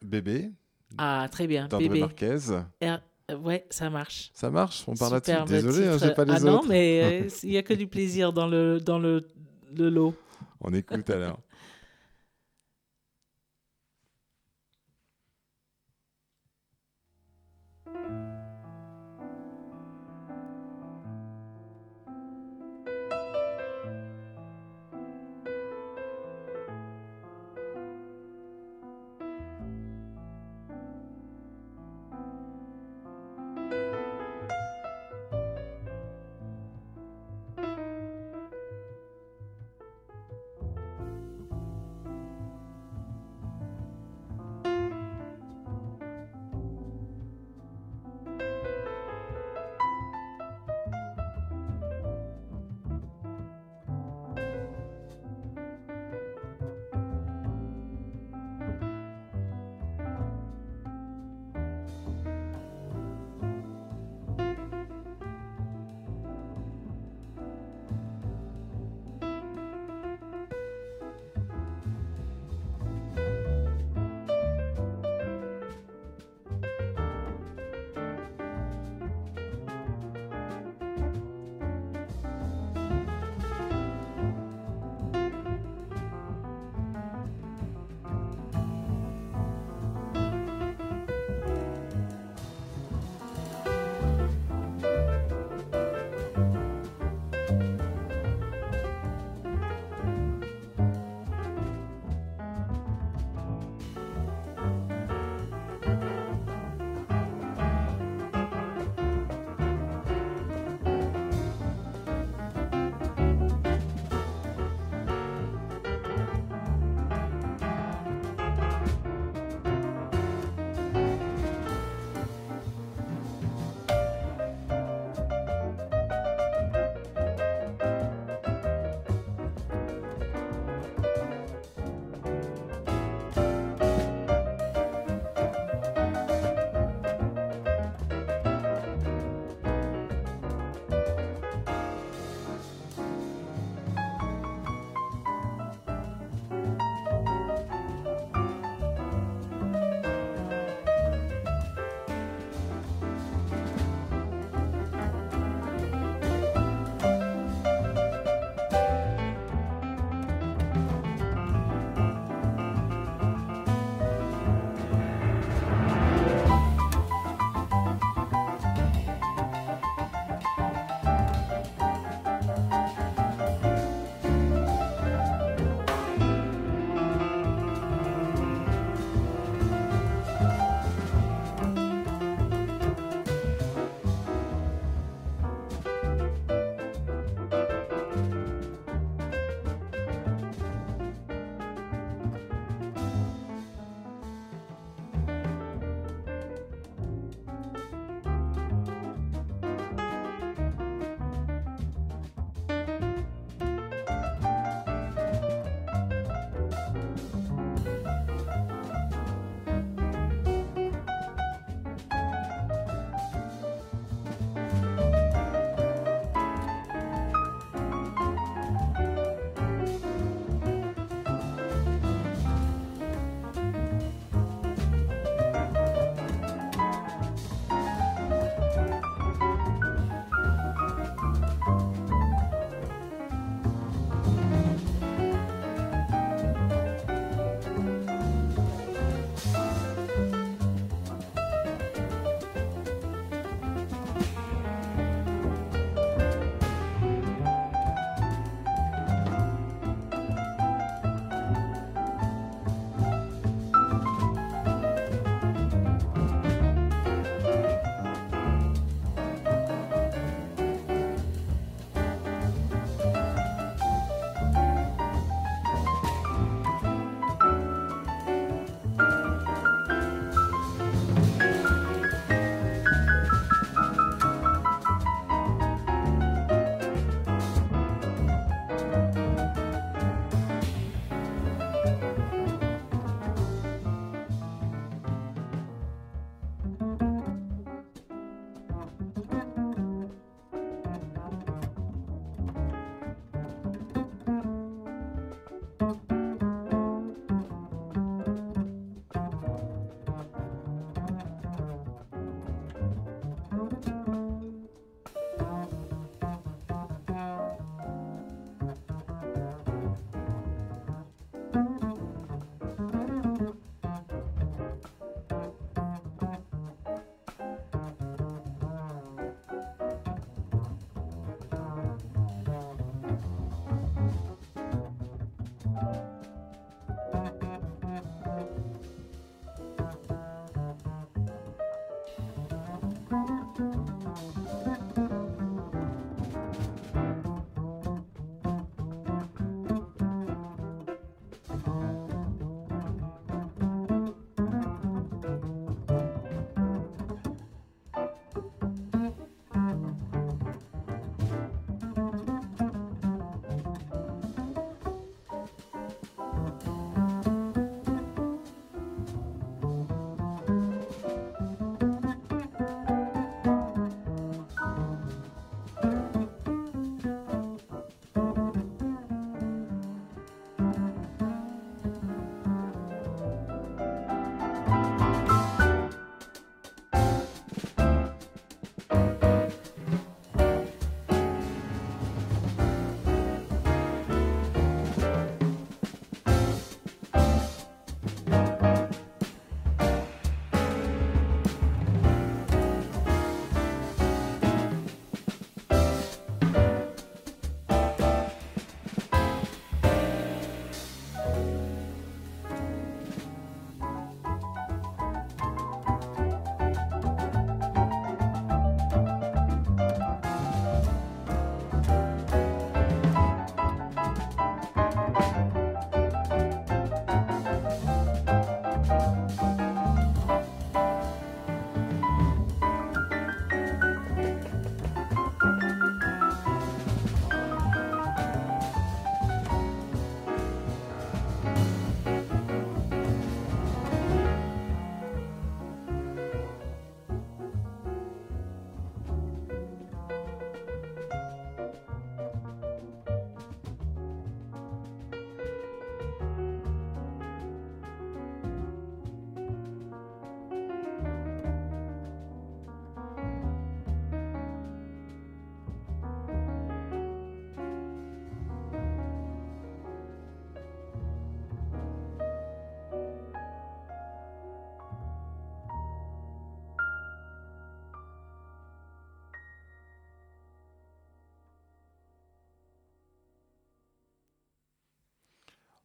Bébé Ah, très bien. Bébé. Marquez. Euh, ouais, ça marche. Ça marche? On parle là-dessus. Désolé, hein, j'ai pas les ah non, autres. mais euh, il n'y a que du plaisir dans le, dans le, le lot. On écoute alors.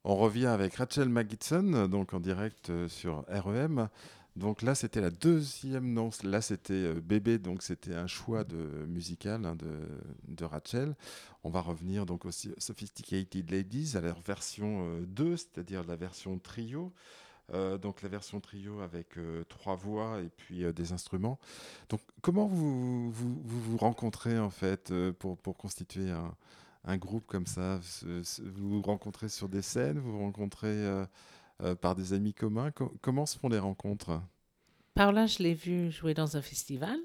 On revient avec Rachel McGitson, donc en direct euh, sur REM. Donc là, c'était la deuxième, non, là c'était euh, Bébé, donc c'était un choix de, musical hein, de, Rachel. On va revenir donc aussi Sophisticated Ladies à leur version euh, 2, c'est-à-dire la version trio. Euh, donc la version trio avec euh, trois voix et puis euh, des instruments. Donc comment vous vous, vous, vous rencontrez en fait euh, pour, pour constituer un, un groupe comme ça Vous vous rencontrez sur des scènes, vous vous rencontrez euh, euh, par des amis communs Co- Comment se font les rencontres? Par là, je l'ai vu jouer dans un festival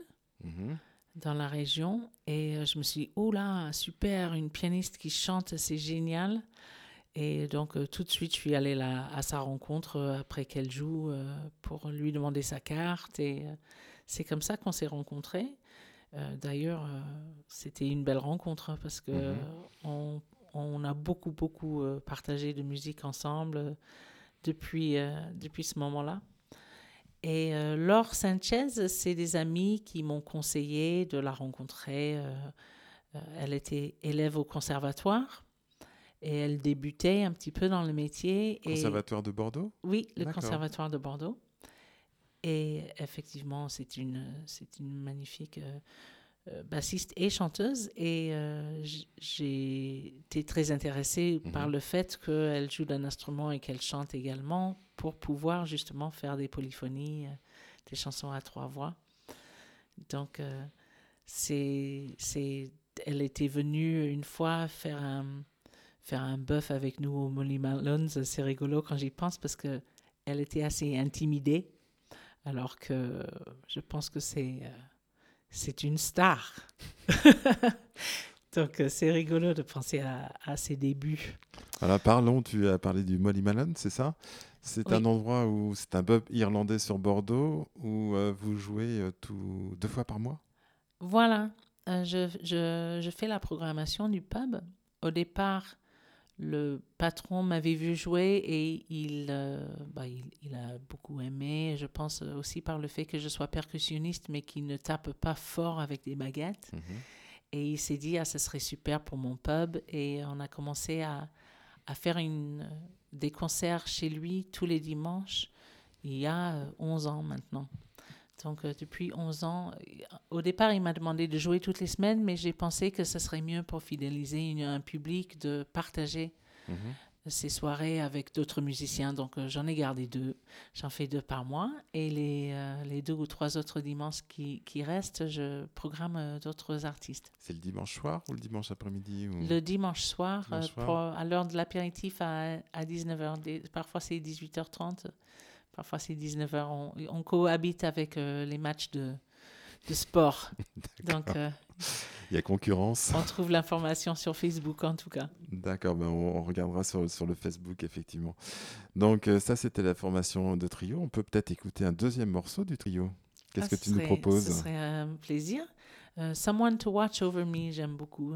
Mhm. dans la région et euh, je me suis dit, oh là, super, une pianiste qui chante, c'est génial. Et donc, euh, tout de suite, je suis allée là, à sa rencontre après qu'elle joue pour lui demander sa carte. Et c'est comme ça qu'on s'est rencontrés. Euh, D'ailleurs, euh, c'était une belle rencontre hein, parce que Mhm. on, on a beaucoup, beaucoup euh, partagé de musique ensemble euh, depuis, euh, depuis ce moment-là. Et euh, Laure Sanchez, c'est des amis qui m'ont conseillé de la rencontrer. euh, euh, elle était élève au conservatoire et elle débutait un petit peu dans le métier. Et, Conservatoire de Bordeaux? Oui, le conservatoire de Bordeaux. Et effectivement, c'est une, c'est une magnifique euh, euh, bassiste et chanteuse. Et euh, j'ai été très intéressée par Mhm. le fait qu'elle joue d'un instrument et qu'elle chante également pour pouvoir justement faire des polyphonies, euh, des chansons à trois voix. Donc, c'est, c'est, elle était venue une fois faire un, faire un bœuf avec nous au Molly Malone. C'est rigolo quand j'y pense parce que elle était assez intimidée, alors que je pense que c'est euh, c'est une star. Donc euh, c'est rigolo de penser à, à ses débuts. Alors parlons, tu as parlé du Molly Malone, c'est ça? C'est Oui. un endroit où c'est un pub irlandais sur Bordeaux où euh, vous jouez euh, tout, deux fois par mois? Voilà, euh, je, je, je fais la programmation du pub. Au départ, le patron m'avait vu jouer et il, euh, bah, il, il a beaucoup aimé. Je pense aussi par le fait que je sois percussionniste, mais qui ne tape pas fort avec des baguettes. Et il s'est dit, ah, ça serait super pour mon pub. Et on a commencé à, à faire une, des concerts chez lui tous les dimanches il y a euh, 11 ans maintenant. Donc, euh, depuis 11 ans, au départ, il m'a demandé de jouer toutes les semaines, mais j'ai pensé que ce serait mieux pour fidéliser une- un public de partager Mhm. ces soirées avec d'autres musiciens. Donc, euh, j'en ai gardé deux. J'en fais deux par mois. Et les, euh, les deux ou trois autres dimanches qui, qui restent, je programme d'autres artistes. C'est le dimanche soir ou le dimanche après-midi ou... Le dimanche soir, Dimanche soir. pour- à l'heure de l'apéritif à, à 19h. Des- Parfois, c'est 18h30. Parfois, c'est 19h. On, on cohabite avec euh, les matchs de, de sport. Donc, euh, Il y a concurrence. on trouve l'information sur Facebook, en tout cas. D'accord, ben on, on regardera sur, sur le Facebook, effectivement. Donc euh, ça, c'était la formation de trio. On peut peut-être écouter un deuxième morceau du trio. Qu'est-ce Ah, que tu nous proposes Ce serait un plaisir. Euh, Someone to Watch Over Me, j'aime beaucoup.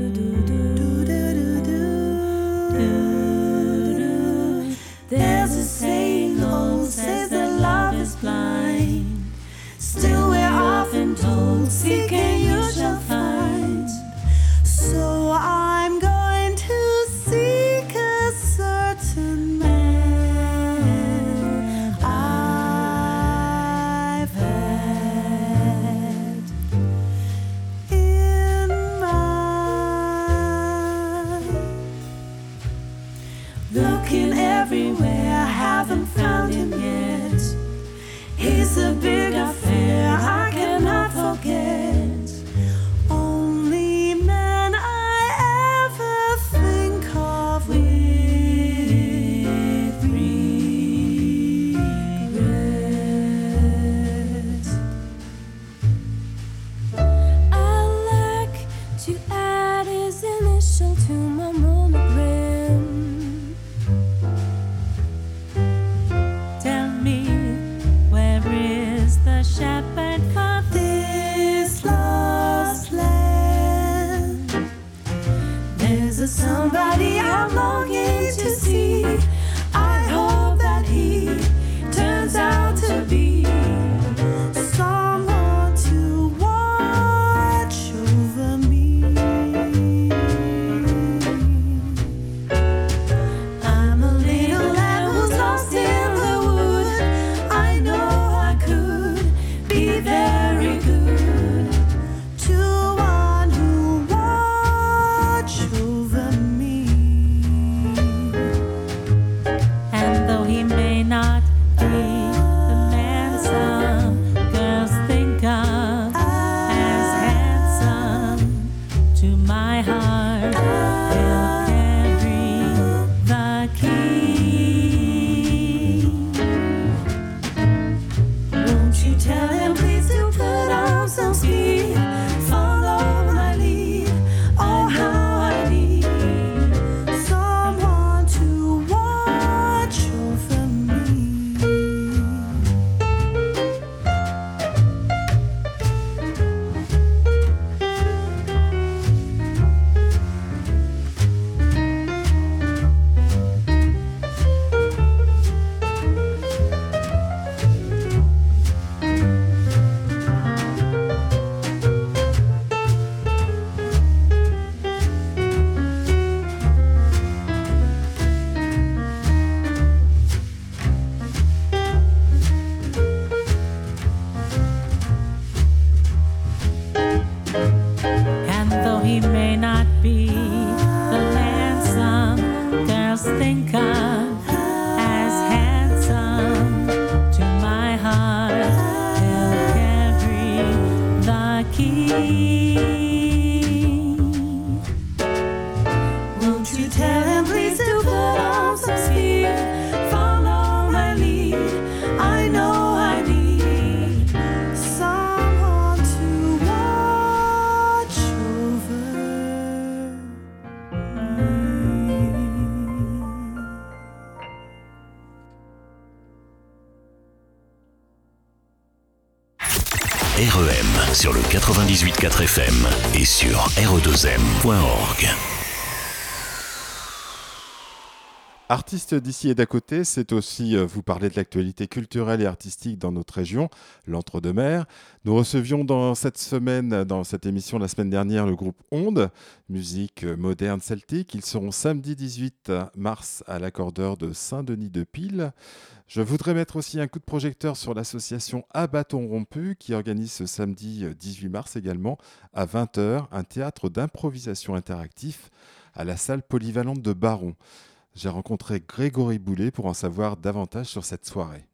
him 12. Artiste d'ici et d'à côté, c'est aussi euh, vous parler de l'actualité culturelle et artistique dans notre région, l'Entre-deux-Mers. Nous recevions dans cette semaine, dans cette émission la semaine dernière, le groupe Onde, musique euh, moderne celtique. Ils seront samedi 18 mars à l'accordeur de Saint-Denis-de-Pile. Je voudrais mettre aussi un coup de projecteur sur l'association À bâton rompu qui organise ce samedi euh, 18 mars également à 20h un théâtre d'improvisation interactif à la salle polyvalente de Baron. J'ai rencontré Grégory Boulet pour en savoir davantage sur cette soirée.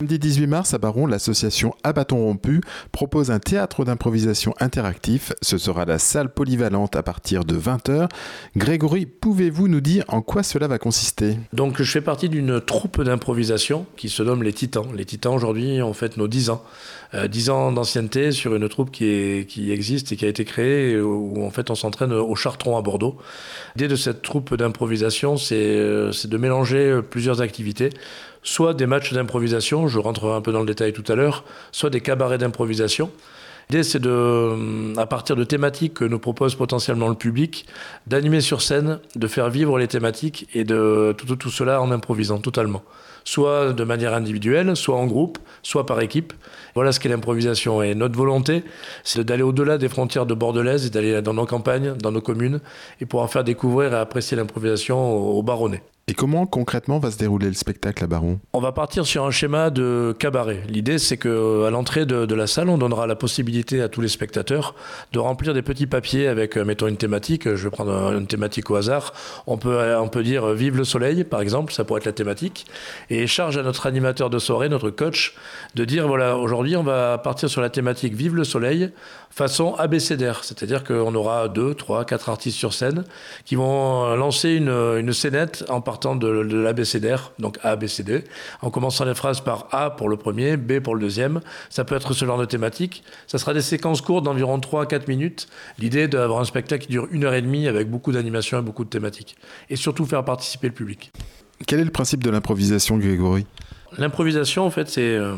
Samedi 18 mars à Baron, l'association À bâton rompu propose un théâtre d'improvisation interactif. Ce sera la salle polyvalente à partir de 20h. Grégory, pouvez-vous nous dire en quoi cela va consister? Donc je fais partie d'une troupe d'improvisation qui se nomme les Titans. Les Titans aujourd'hui ont fait nos 10 ans. Euh, 10 ans d'ancienneté sur une troupe qui, qui existe et qui a été créée où en fait on s'entraîne au Chartron à Bordeaux. L'idée de cette troupe d'improvisation c'est euh, de mélanger euh, plusieurs activités soit des matchs d'improvisation, je rentrerai un peu dans le détail tout à l'heure, soit des cabarets d'improvisation. L'idée, c'est de, à partir de thématiques que nous propose potentiellement le public, d'animer sur scène, de faire vivre les thématiques et de tout, cela en improvisant totalement. Soit de manière individuelle, soit en groupe, soit par équipe. Voilà ce qu'est l'improvisation. Et notre volonté, c'est d'aller au-delà des frontières de Bordelaise et d'aller dans nos campagnes, dans nos communes, et en faire découvrir et apprécier l'improvisation aux, aux Baronnais. Et comment concrètement va se dérouler le spectacle à Baron? On va partir sur un schéma de cabaret. L'idée, c'est que à l'entrée de, la salle, on donnera la possibilité à tous les spectateurs de remplir des petits papiers avec, euh, mettons, une thématique. Je vais prendre un- une thématique au hasard. On peut, euh, on peut dire euh, Vive le soleil, par exemple, ça pourrait être la thématique. Et charge à notre animateur de soirée, notre coach, de dire voilà, aujourd'hui, on va partir sur la thématique Vive le soleil façon abécédaire. C'est-à-dire qu'on aura deux, trois, quatre artistes sur scène qui vont euh, lancer une, une scénette en partant de, de l'abécédaire, donc A, B, C, D, en commençant les phrases par A pour le premier, B pour le deuxième. Ça peut être ce genre de thématique. Ça sera des séquences courtes d'environ 3 à 4 minutes. L'idée est d'avoir un spectacle qui dure une heure et demie avec beaucoup d'animation et beaucoup de thématiques. Et surtout faire participer le public. Quel est le principe de l'improvisation, Grégory? L'improvisation, en fait, c'est euh,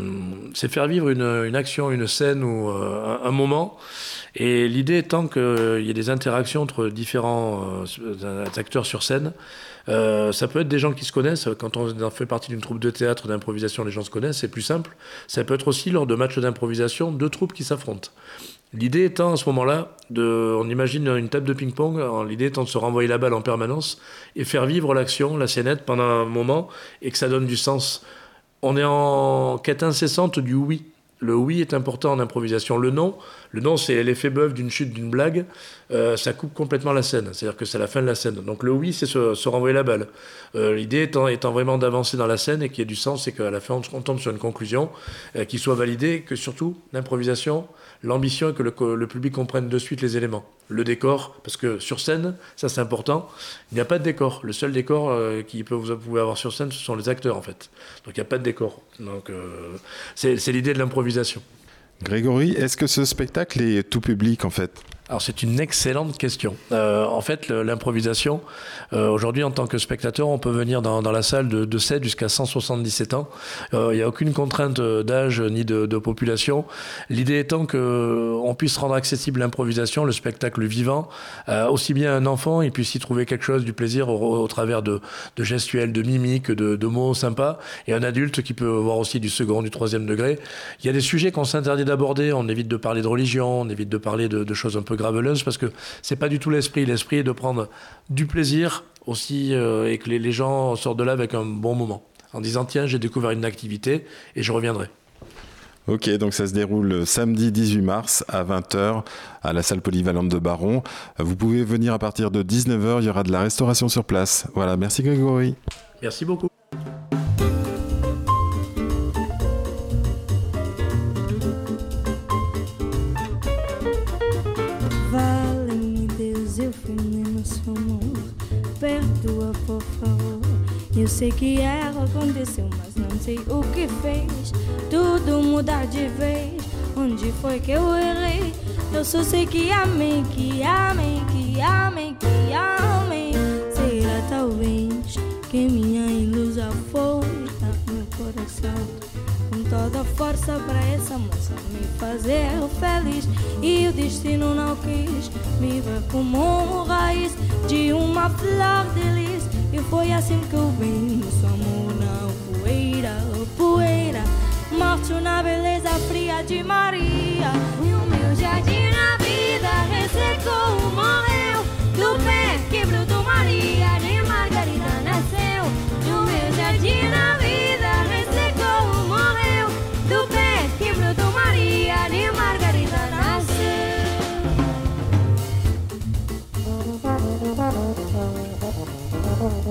faire vivre une, une action, une scène ou euh, un, un moment. Et l'idée étant qu'il y ait des interactions entre différents euh, acteurs sur scène. Euh, ça peut être des gens qui se connaissent. Quand on fait partie d'une troupe de théâtre d'improvisation, les gens se connaissent, c'est plus simple. Ça peut être aussi lors de matchs d'improvisation, deux troupes qui s'affrontent. L'idée étant à ce moment-là, de, on imagine une table de ping-pong, alors l'idée étant de se renvoyer la balle en permanence et faire vivre l'action, la scénette pendant un moment et que ça donne du sens. On est en quête incessante du oui. Le oui est important en improvisation. Le non, le non c'est l'effet bœuf d'une chute, d'une blague, euh, ça coupe complètement la scène. C'est-à-dire que c'est la fin de la scène. Donc le oui, c'est se, renvoyer la balle. Euh, l'idée étant, vraiment d'avancer dans la scène et qu'il y ait du sens et qu'à la fin on, tombe sur une conclusion euh, qui soit validée, que surtout l'improvisation, l'ambition est que le, public comprenne de suite les éléments. Le décor, parce que sur scène, ça c'est important, il n'y a pas de décor. Le seul décor euh, qui peut vous, pouvez avoir sur scène, ce sont les acteurs en fait. Donc il n'y a pas de décor. Donc euh, c'est l'idée de l'improvisation. Grégory, est-ce que ce spectacle est tout public en fait? Alors c'est une excellente question. Euh, en fait, l'improvisation, euh, aujourd'hui en tant que spectateur, on peut venir dans, la salle de, 7 jusqu'à 177 ans. Euh, il n'y a aucune contrainte d'âge ni de, population. L'idée étant qu'on puisse rendre accessible l'improvisation, le spectacle vivant, aussi bien un enfant, il puisse y trouver quelque chose, du plaisir au, travers de, gestuels, de mimiques, de, mots sympas, et un adulte qui peut voir aussi du second, du troisième degré. Il y a des sujets qu'on s'interdit d'aborder, on évite de parler de religion, on évite de parler de, de choses un peu graveleuse parce que c'est pas du tout l'esprit. L'esprit est de prendre du plaisir aussi euh, et que les, gens sortent de là avec un bon moment en disant tiens j'ai découvert une activité et je reviendrai. Ok, donc ça se déroule samedi 18 mars à 20h à la salle polyvalente de Baron. Vous pouvez venir à partir de 19h, il y aura de la restauration sur place. Voilà, merci Grégory. Merci beaucoup. Sei que ela aconteceu, mas não sei o que fez tudo mudar de vez. Onde foi que eu errei? Eu só sei que amei, que amei, que amei, que amei. Será talvez que minha ilusão foi no meu coração. Com toda a força pra essa moça me fazer feliz. E o destino não quis me ver como raiz de uma flor de foi assim que eu vim seu amor na poeira, poeira. Morte na beleza fria de Maria. E o meu jardim na vida ressecou, morreu. Do pé que brotou Maria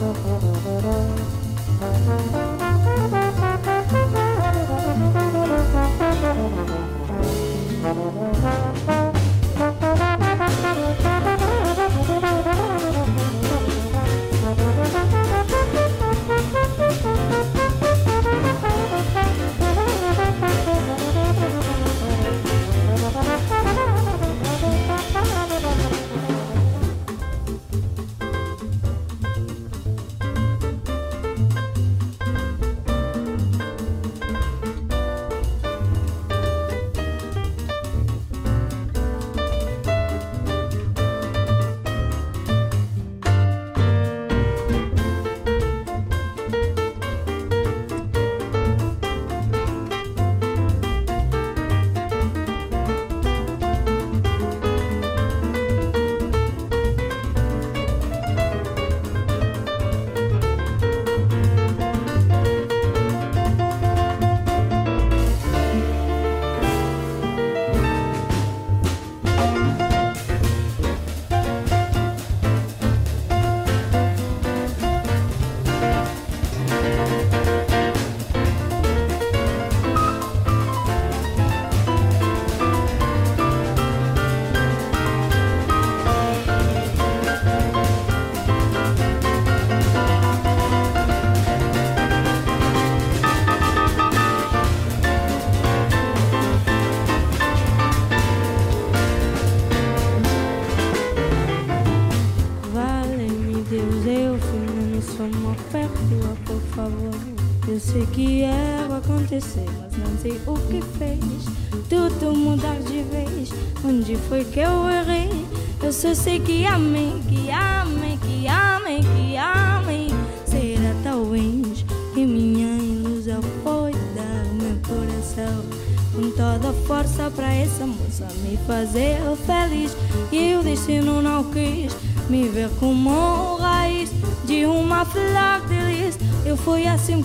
Thank you.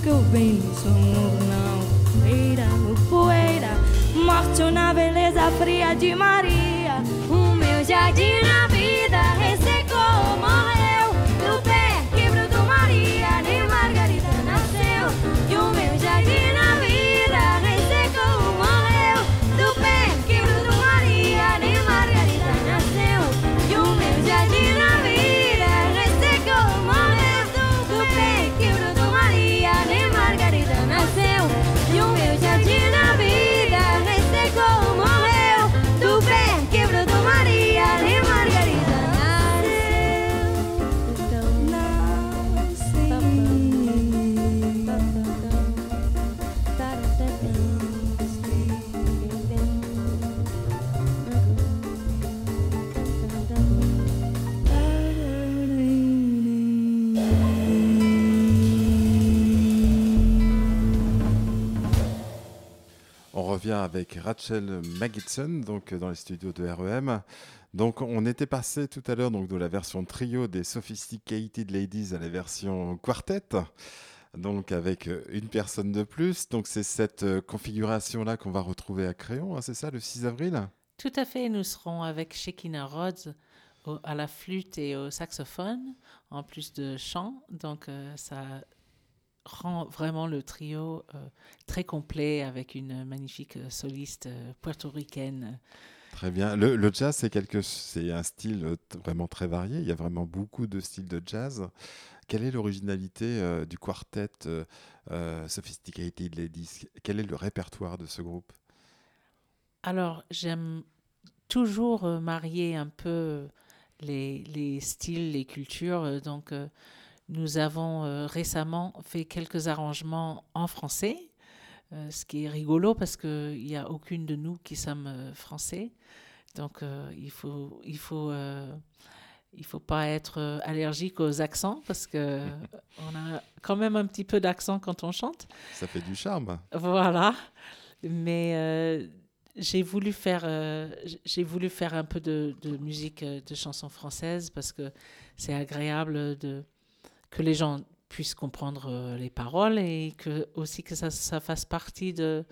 Que eu no amor não poeira, poeira, morte na beleza fria de Maria. O meu jardim avec Rachel Magidson, donc euh, dans les studios de REM. Donc on était passé tout à l'heure donc de la version trio des Sophisticated Ladies à la version quartet. Donc avec euh, une personne de plus. Donc c'est cette euh, configuration-là qu'on va retrouver à Créon, hein, c'est ça, le 6 avril? Tout à fait, nous serons avec Shekina Rhodes à la flûte et au saxophone, en plus de chant. Donc ça rend vraiment le trio euh, très complet avec une magnifique euh, soliste euh, portoricaine. Très bien. Le, le jazz, c'est quelque, c'est un style vraiment très varié. Il y a vraiment beaucoup de styles de jazz. Quelle est l'originalité euh, du quartet euh, Sophisticated Ladies? Quel est le répertoire de ce groupe? Alors, j'aime toujours marier un peu les, les styles, les cultures. Donc, nous avons euh, récemment fait quelques arrangements en français, euh, ce qui est rigolo parce qu'il n'y a aucune de nous qui sommes euh, français. Donc, il faut, il faut, il faut pas être allergique aux accents parce que on a quand même un petit peu d'accent quand on chante. Ça fait du charme. Voilà. Mais euh, j'ai voulu faire, euh, j'ai voulu faire un peu de, de musique, de chansons françaises parce que c'est agréable de que les gens puissent comprendre euh, les paroles et que aussi que ça, ça fasse partie de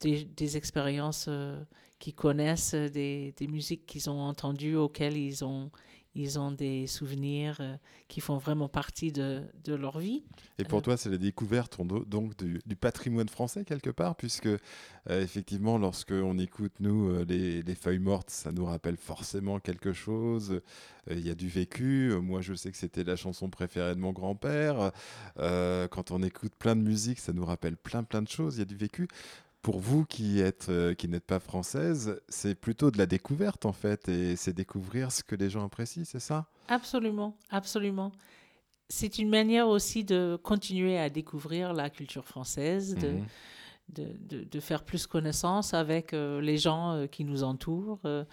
des, expériences euh, qu'ils connaissent, euh, des, des musiques qu'ils ont entendues, auxquelles ils ont ils ont des souvenirs euh, qui font vraiment partie de, de leur vie. Et pour toi, c'est la découverte on do- donc du, du patrimoine français quelque part, puisque euh, effectivement, lorsque on écoute nous euh, les, les feuilles mortes, ça nous rappelle forcément quelque chose. Euh, Il y a du vécu. Euh, Moi, je sais que c'était la chanson préférée de mon grand-père. Euh, quand on écoute plein de musique, ça nous rappelle plein plein de choses. Il y a du vécu. Pour vous qui êtes euh, qui n'êtes pas française, c'est plutôt de la découverte en fait, et c'est découvrir ce que les gens apprécient, c'est ça? Absolument, absolument. C'est une manière aussi de continuer à découvrir la culture française, de, Mhm. de, de- de faire plus connaissance avec euh, les gens euh, qui nous entourent, euh,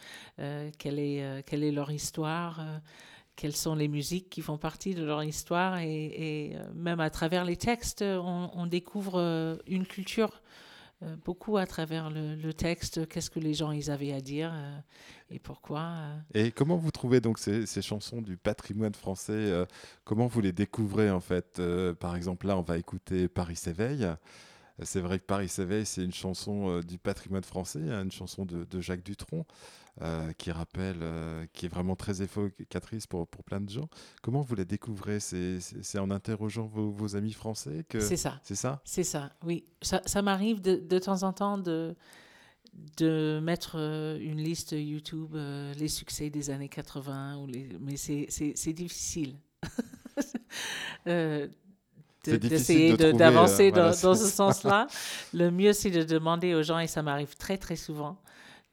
quelle, est, quelle est leur histoire, quelles sont les musiques qui font partie de leur histoire, et, et, même à travers les textes, on, on découvre une culture. Euh, beaucoup à travers le, texte, qu'est-ce que les gens ils avaient à dire euh, et pourquoi. euh. Et comment vous trouvez donc ces, chansons du patrimoine français Comment vous les découvrez en fait Par exemple, là, on va écouter Paris s'éveille. C'est vrai que Paris s'éveille, c'est une chanson du patrimoine français, hein, une chanson de, de Jacques Dutronc, euh, qui rappelle, euh, qui est vraiment très évocatrice pour, pour plein de gens. Comment vous la découvrez? C'est en interrogeant vos, vos amis français que C'est ça. C'est ça? C'est ça, oui. Ça, ça m'arrive de, de temps en temps de, de mettre euh, une liste YouTube, euh, les succès des années 80, ou les, mais c'est- difficile. De- d'essayer de de- trouver, d'avancer euh, voilà, dans, dans ce sens-là. Le mieux, c'est de demander aux gens, et ça m'arrive très très souvent,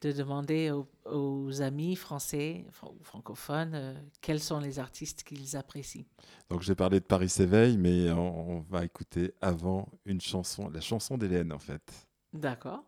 de demander aux, amis français ou francophones euh, quels sont les artistes qu'ils apprécient. Donc j'ai parlé de Paris s'éveille, mais on, on, va écouter avant une chanson, la chanson d'Hélène en fait. D'accord.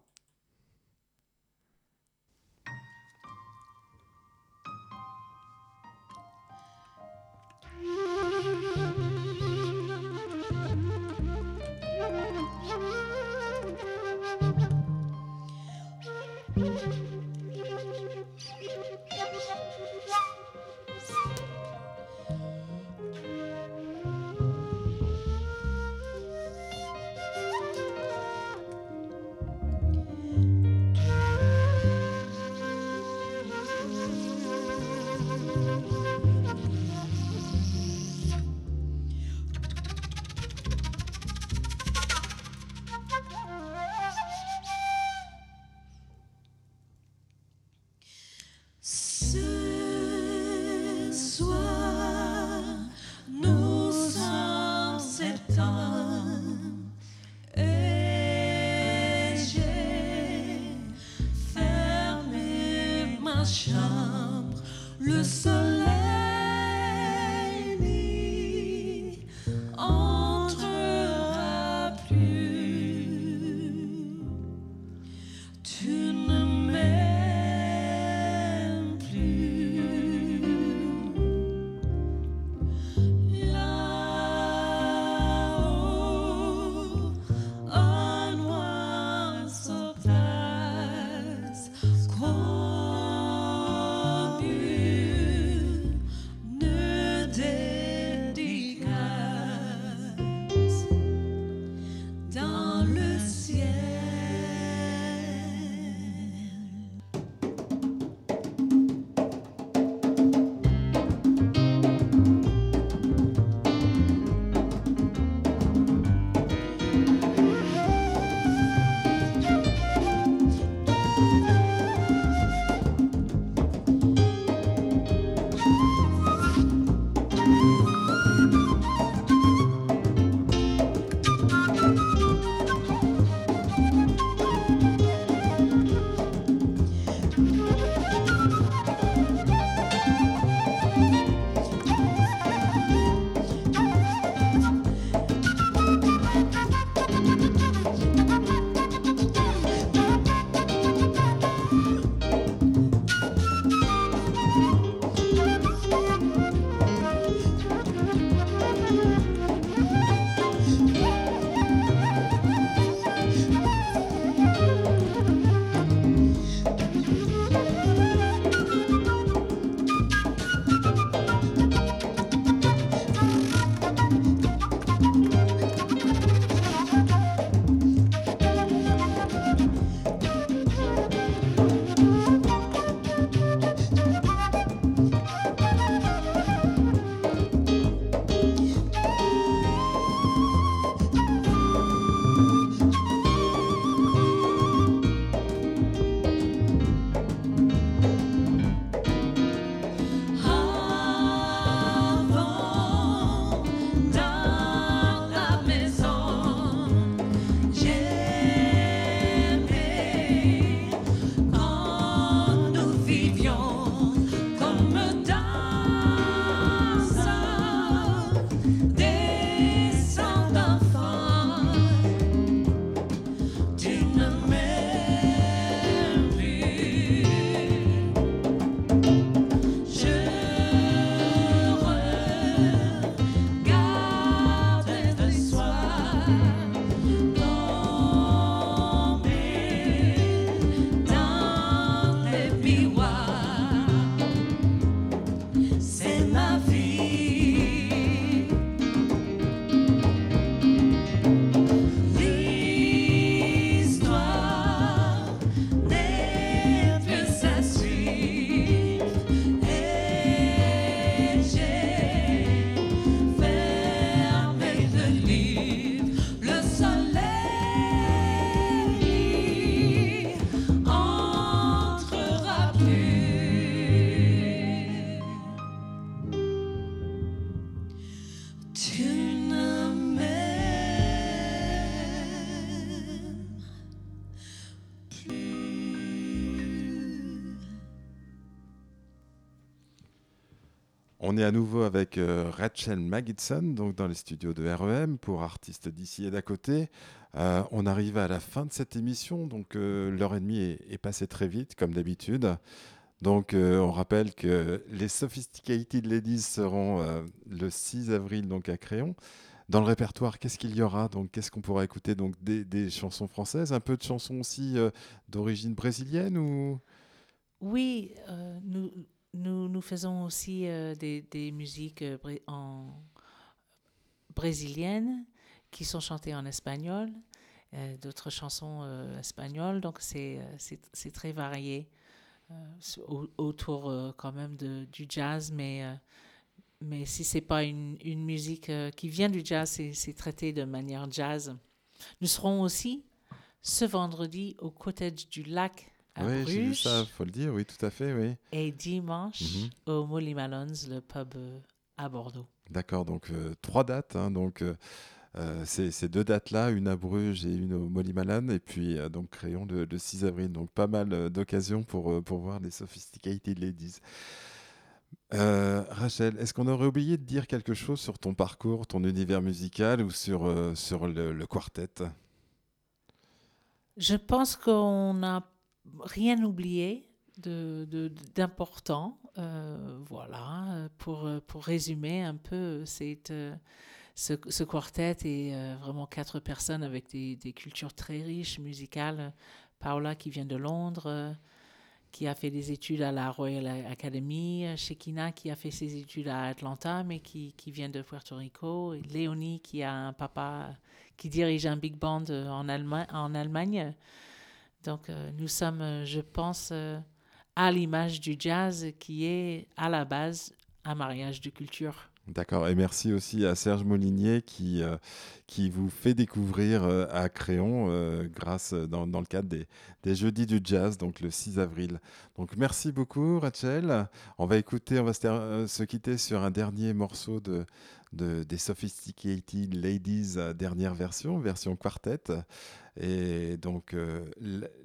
À nouveau avec euh, Rachel Magidson, donc dans les studios de REM pour artistes d'ici et d'à côté. Euh, on arrive à la fin de cette émission, donc euh, l'heure et demie est, passée très vite, comme d'habitude. Donc, on rappelle que les Sophisticated Ladies seront le 6 avril donc à Créon. Dans le répertoire, qu'est-ce qu'il y aura? Donc, qu'est-ce qu'on pourra écouter? Donc, des, des chansons françaises, un peu de chansons aussi d'origine brésilienne ou? Oui, nous, nous, nous faisons aussi euh, des, des musiques euh, en brésiliennes qui sont chantées en espagnol, euh, d'autres chansons euh, espagnoles, donc c'est très varié autour quand même de, du jazz, mais, mais si c'est pas une, une musique qui vient du jazz, c'est traité de manière jazz. Nous serons aussi ce vendredi au Cottage du Lac Oui, j'ai vu ça, faut le dire, oui, tout à fait, oui. Et dimanche, Mhm. au Molly Malons, le pub euh, à Bordeaux. D'accord, donc euh, trois dates. hein, donc, euh, euh, ces deux dates-là, une à Bruges et une au Molly-Malone, et puis donc Créon le, le 6 avril. Donc, pas mal d'occasions pour, pour voir les Sophisticated Ladies. Euh, Rachel, est-ce qu'on aurait oublié de dire quelque chose sur ton parcours, ton univers musical ou sur, euh, sur le, le quartet? Je pense qu'on n'a rien oublié de- de- d'important. Euh, voilà, pour, pour résumer un peu, c'est, euh, ce, quartet est euh, vraiment quatre personnes avec des, des cultures très riches musicales. Paola qui vient de Londres, qui a fait des études à la Royal Academy, Shekina qui a fait ses études à Atlanta mais qui, qui vient de Puerto Rico, et Léonie qui a un papa qui dirige un big band en Allemagne. Donc euh, nous sommes, euh, je pense, euh, à l'image du jazz qui est à la base un mariage de culture. D'accord, et merci aussi à Serge Molinier qui, euh, qui vous fait découvrir euh, à Créon euh, grâce dans, dans le cadre des, des Jeudis du Jazz, donc le 6 avril. Donc merci beaucoup Rachel. On va écouter, on va se, se quitter sur un dernier morceau de, de- des Sophisticated Ladies, dernière version, version quartet. Et donc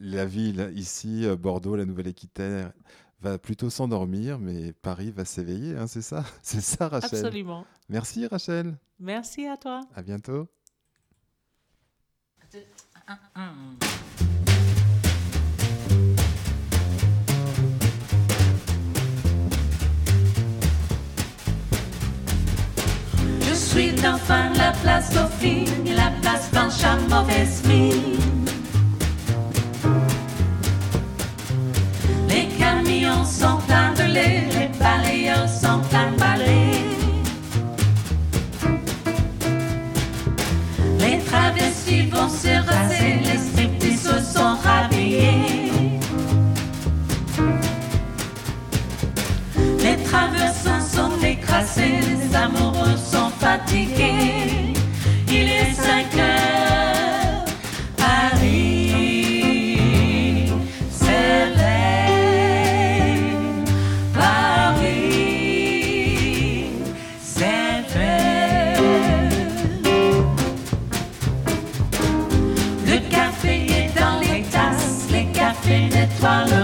la, ville ici, Bordeaux, la Nouvelle-Aquitaine, va plutôt s'endormir, mais Paris va s'éveiller, hein, c'est ça? C'est ça Rachel Absolument. Merci Rachel. Merci à toi. À bientôt. Je suis l'enfant de la place Dauphine, la place blanche à mauvaise mine. Camions sont pleins de lait, les balayeurs sont pleins de balais. Les travestis vont se raser, les striptease se sont rhabillés. Les traversins sont écrasés, les amoureux sont fatigués. Il est 5 heures, sana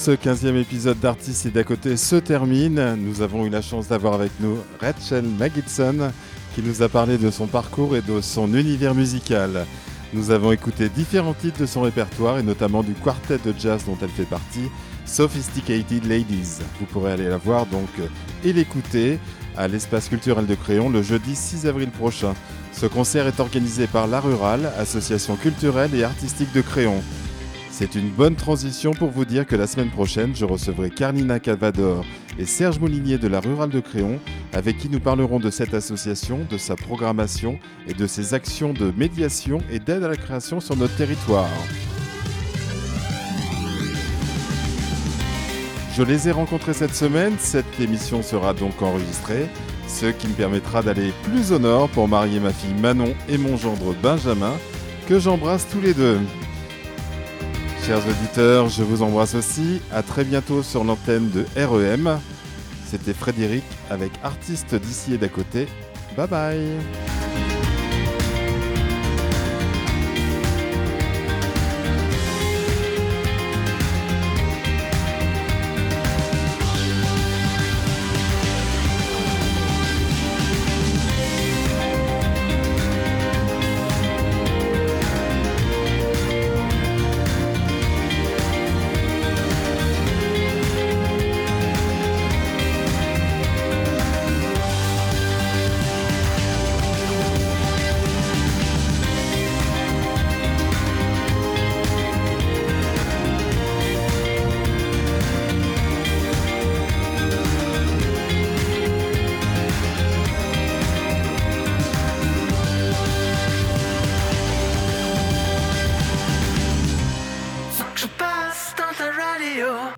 ce 15e épisode d'Artistes et d'à côté se termine. Nous avons eu la chance d'avoir avec nous Rachel Magidson qui nous a parlé de son parcours et de son univers musical. Nous avons écouté différents titres de son répertoire et notamment du quartet de jazz dont elle fait partie, Sophisticated Ladies. Vous pourrez aller la voir donc et l'écouter à l'espace culturel de Créon le jeudi 6 avril prochain. Ce concert est organisé par La Rurale, association culturelle et artistique de Créon. C'est une bonne transition pour vous dire que la semaine prochaine, je recevrai Carlina Calvador et Serge Moulinier de la Rurale de Créon, avec qui nous parlerons de cette association, de sa programmation et de ses actions de médiation et d'aide à la création sur notre territoire. Je les ai rencontrés cette semaine, cette émission sera donc enregistrée, ce qui me permettra d'aller plus au nord pour marier ma fille Manon et mon gendre Benjamin, que j'embrasse tous les deux. Chers auditeurs, je vous embrasse aussi. À très bientôt sur l'antenne de REM. C'était Frédéric avec artistes d'ici et d'à côté. Bye bye.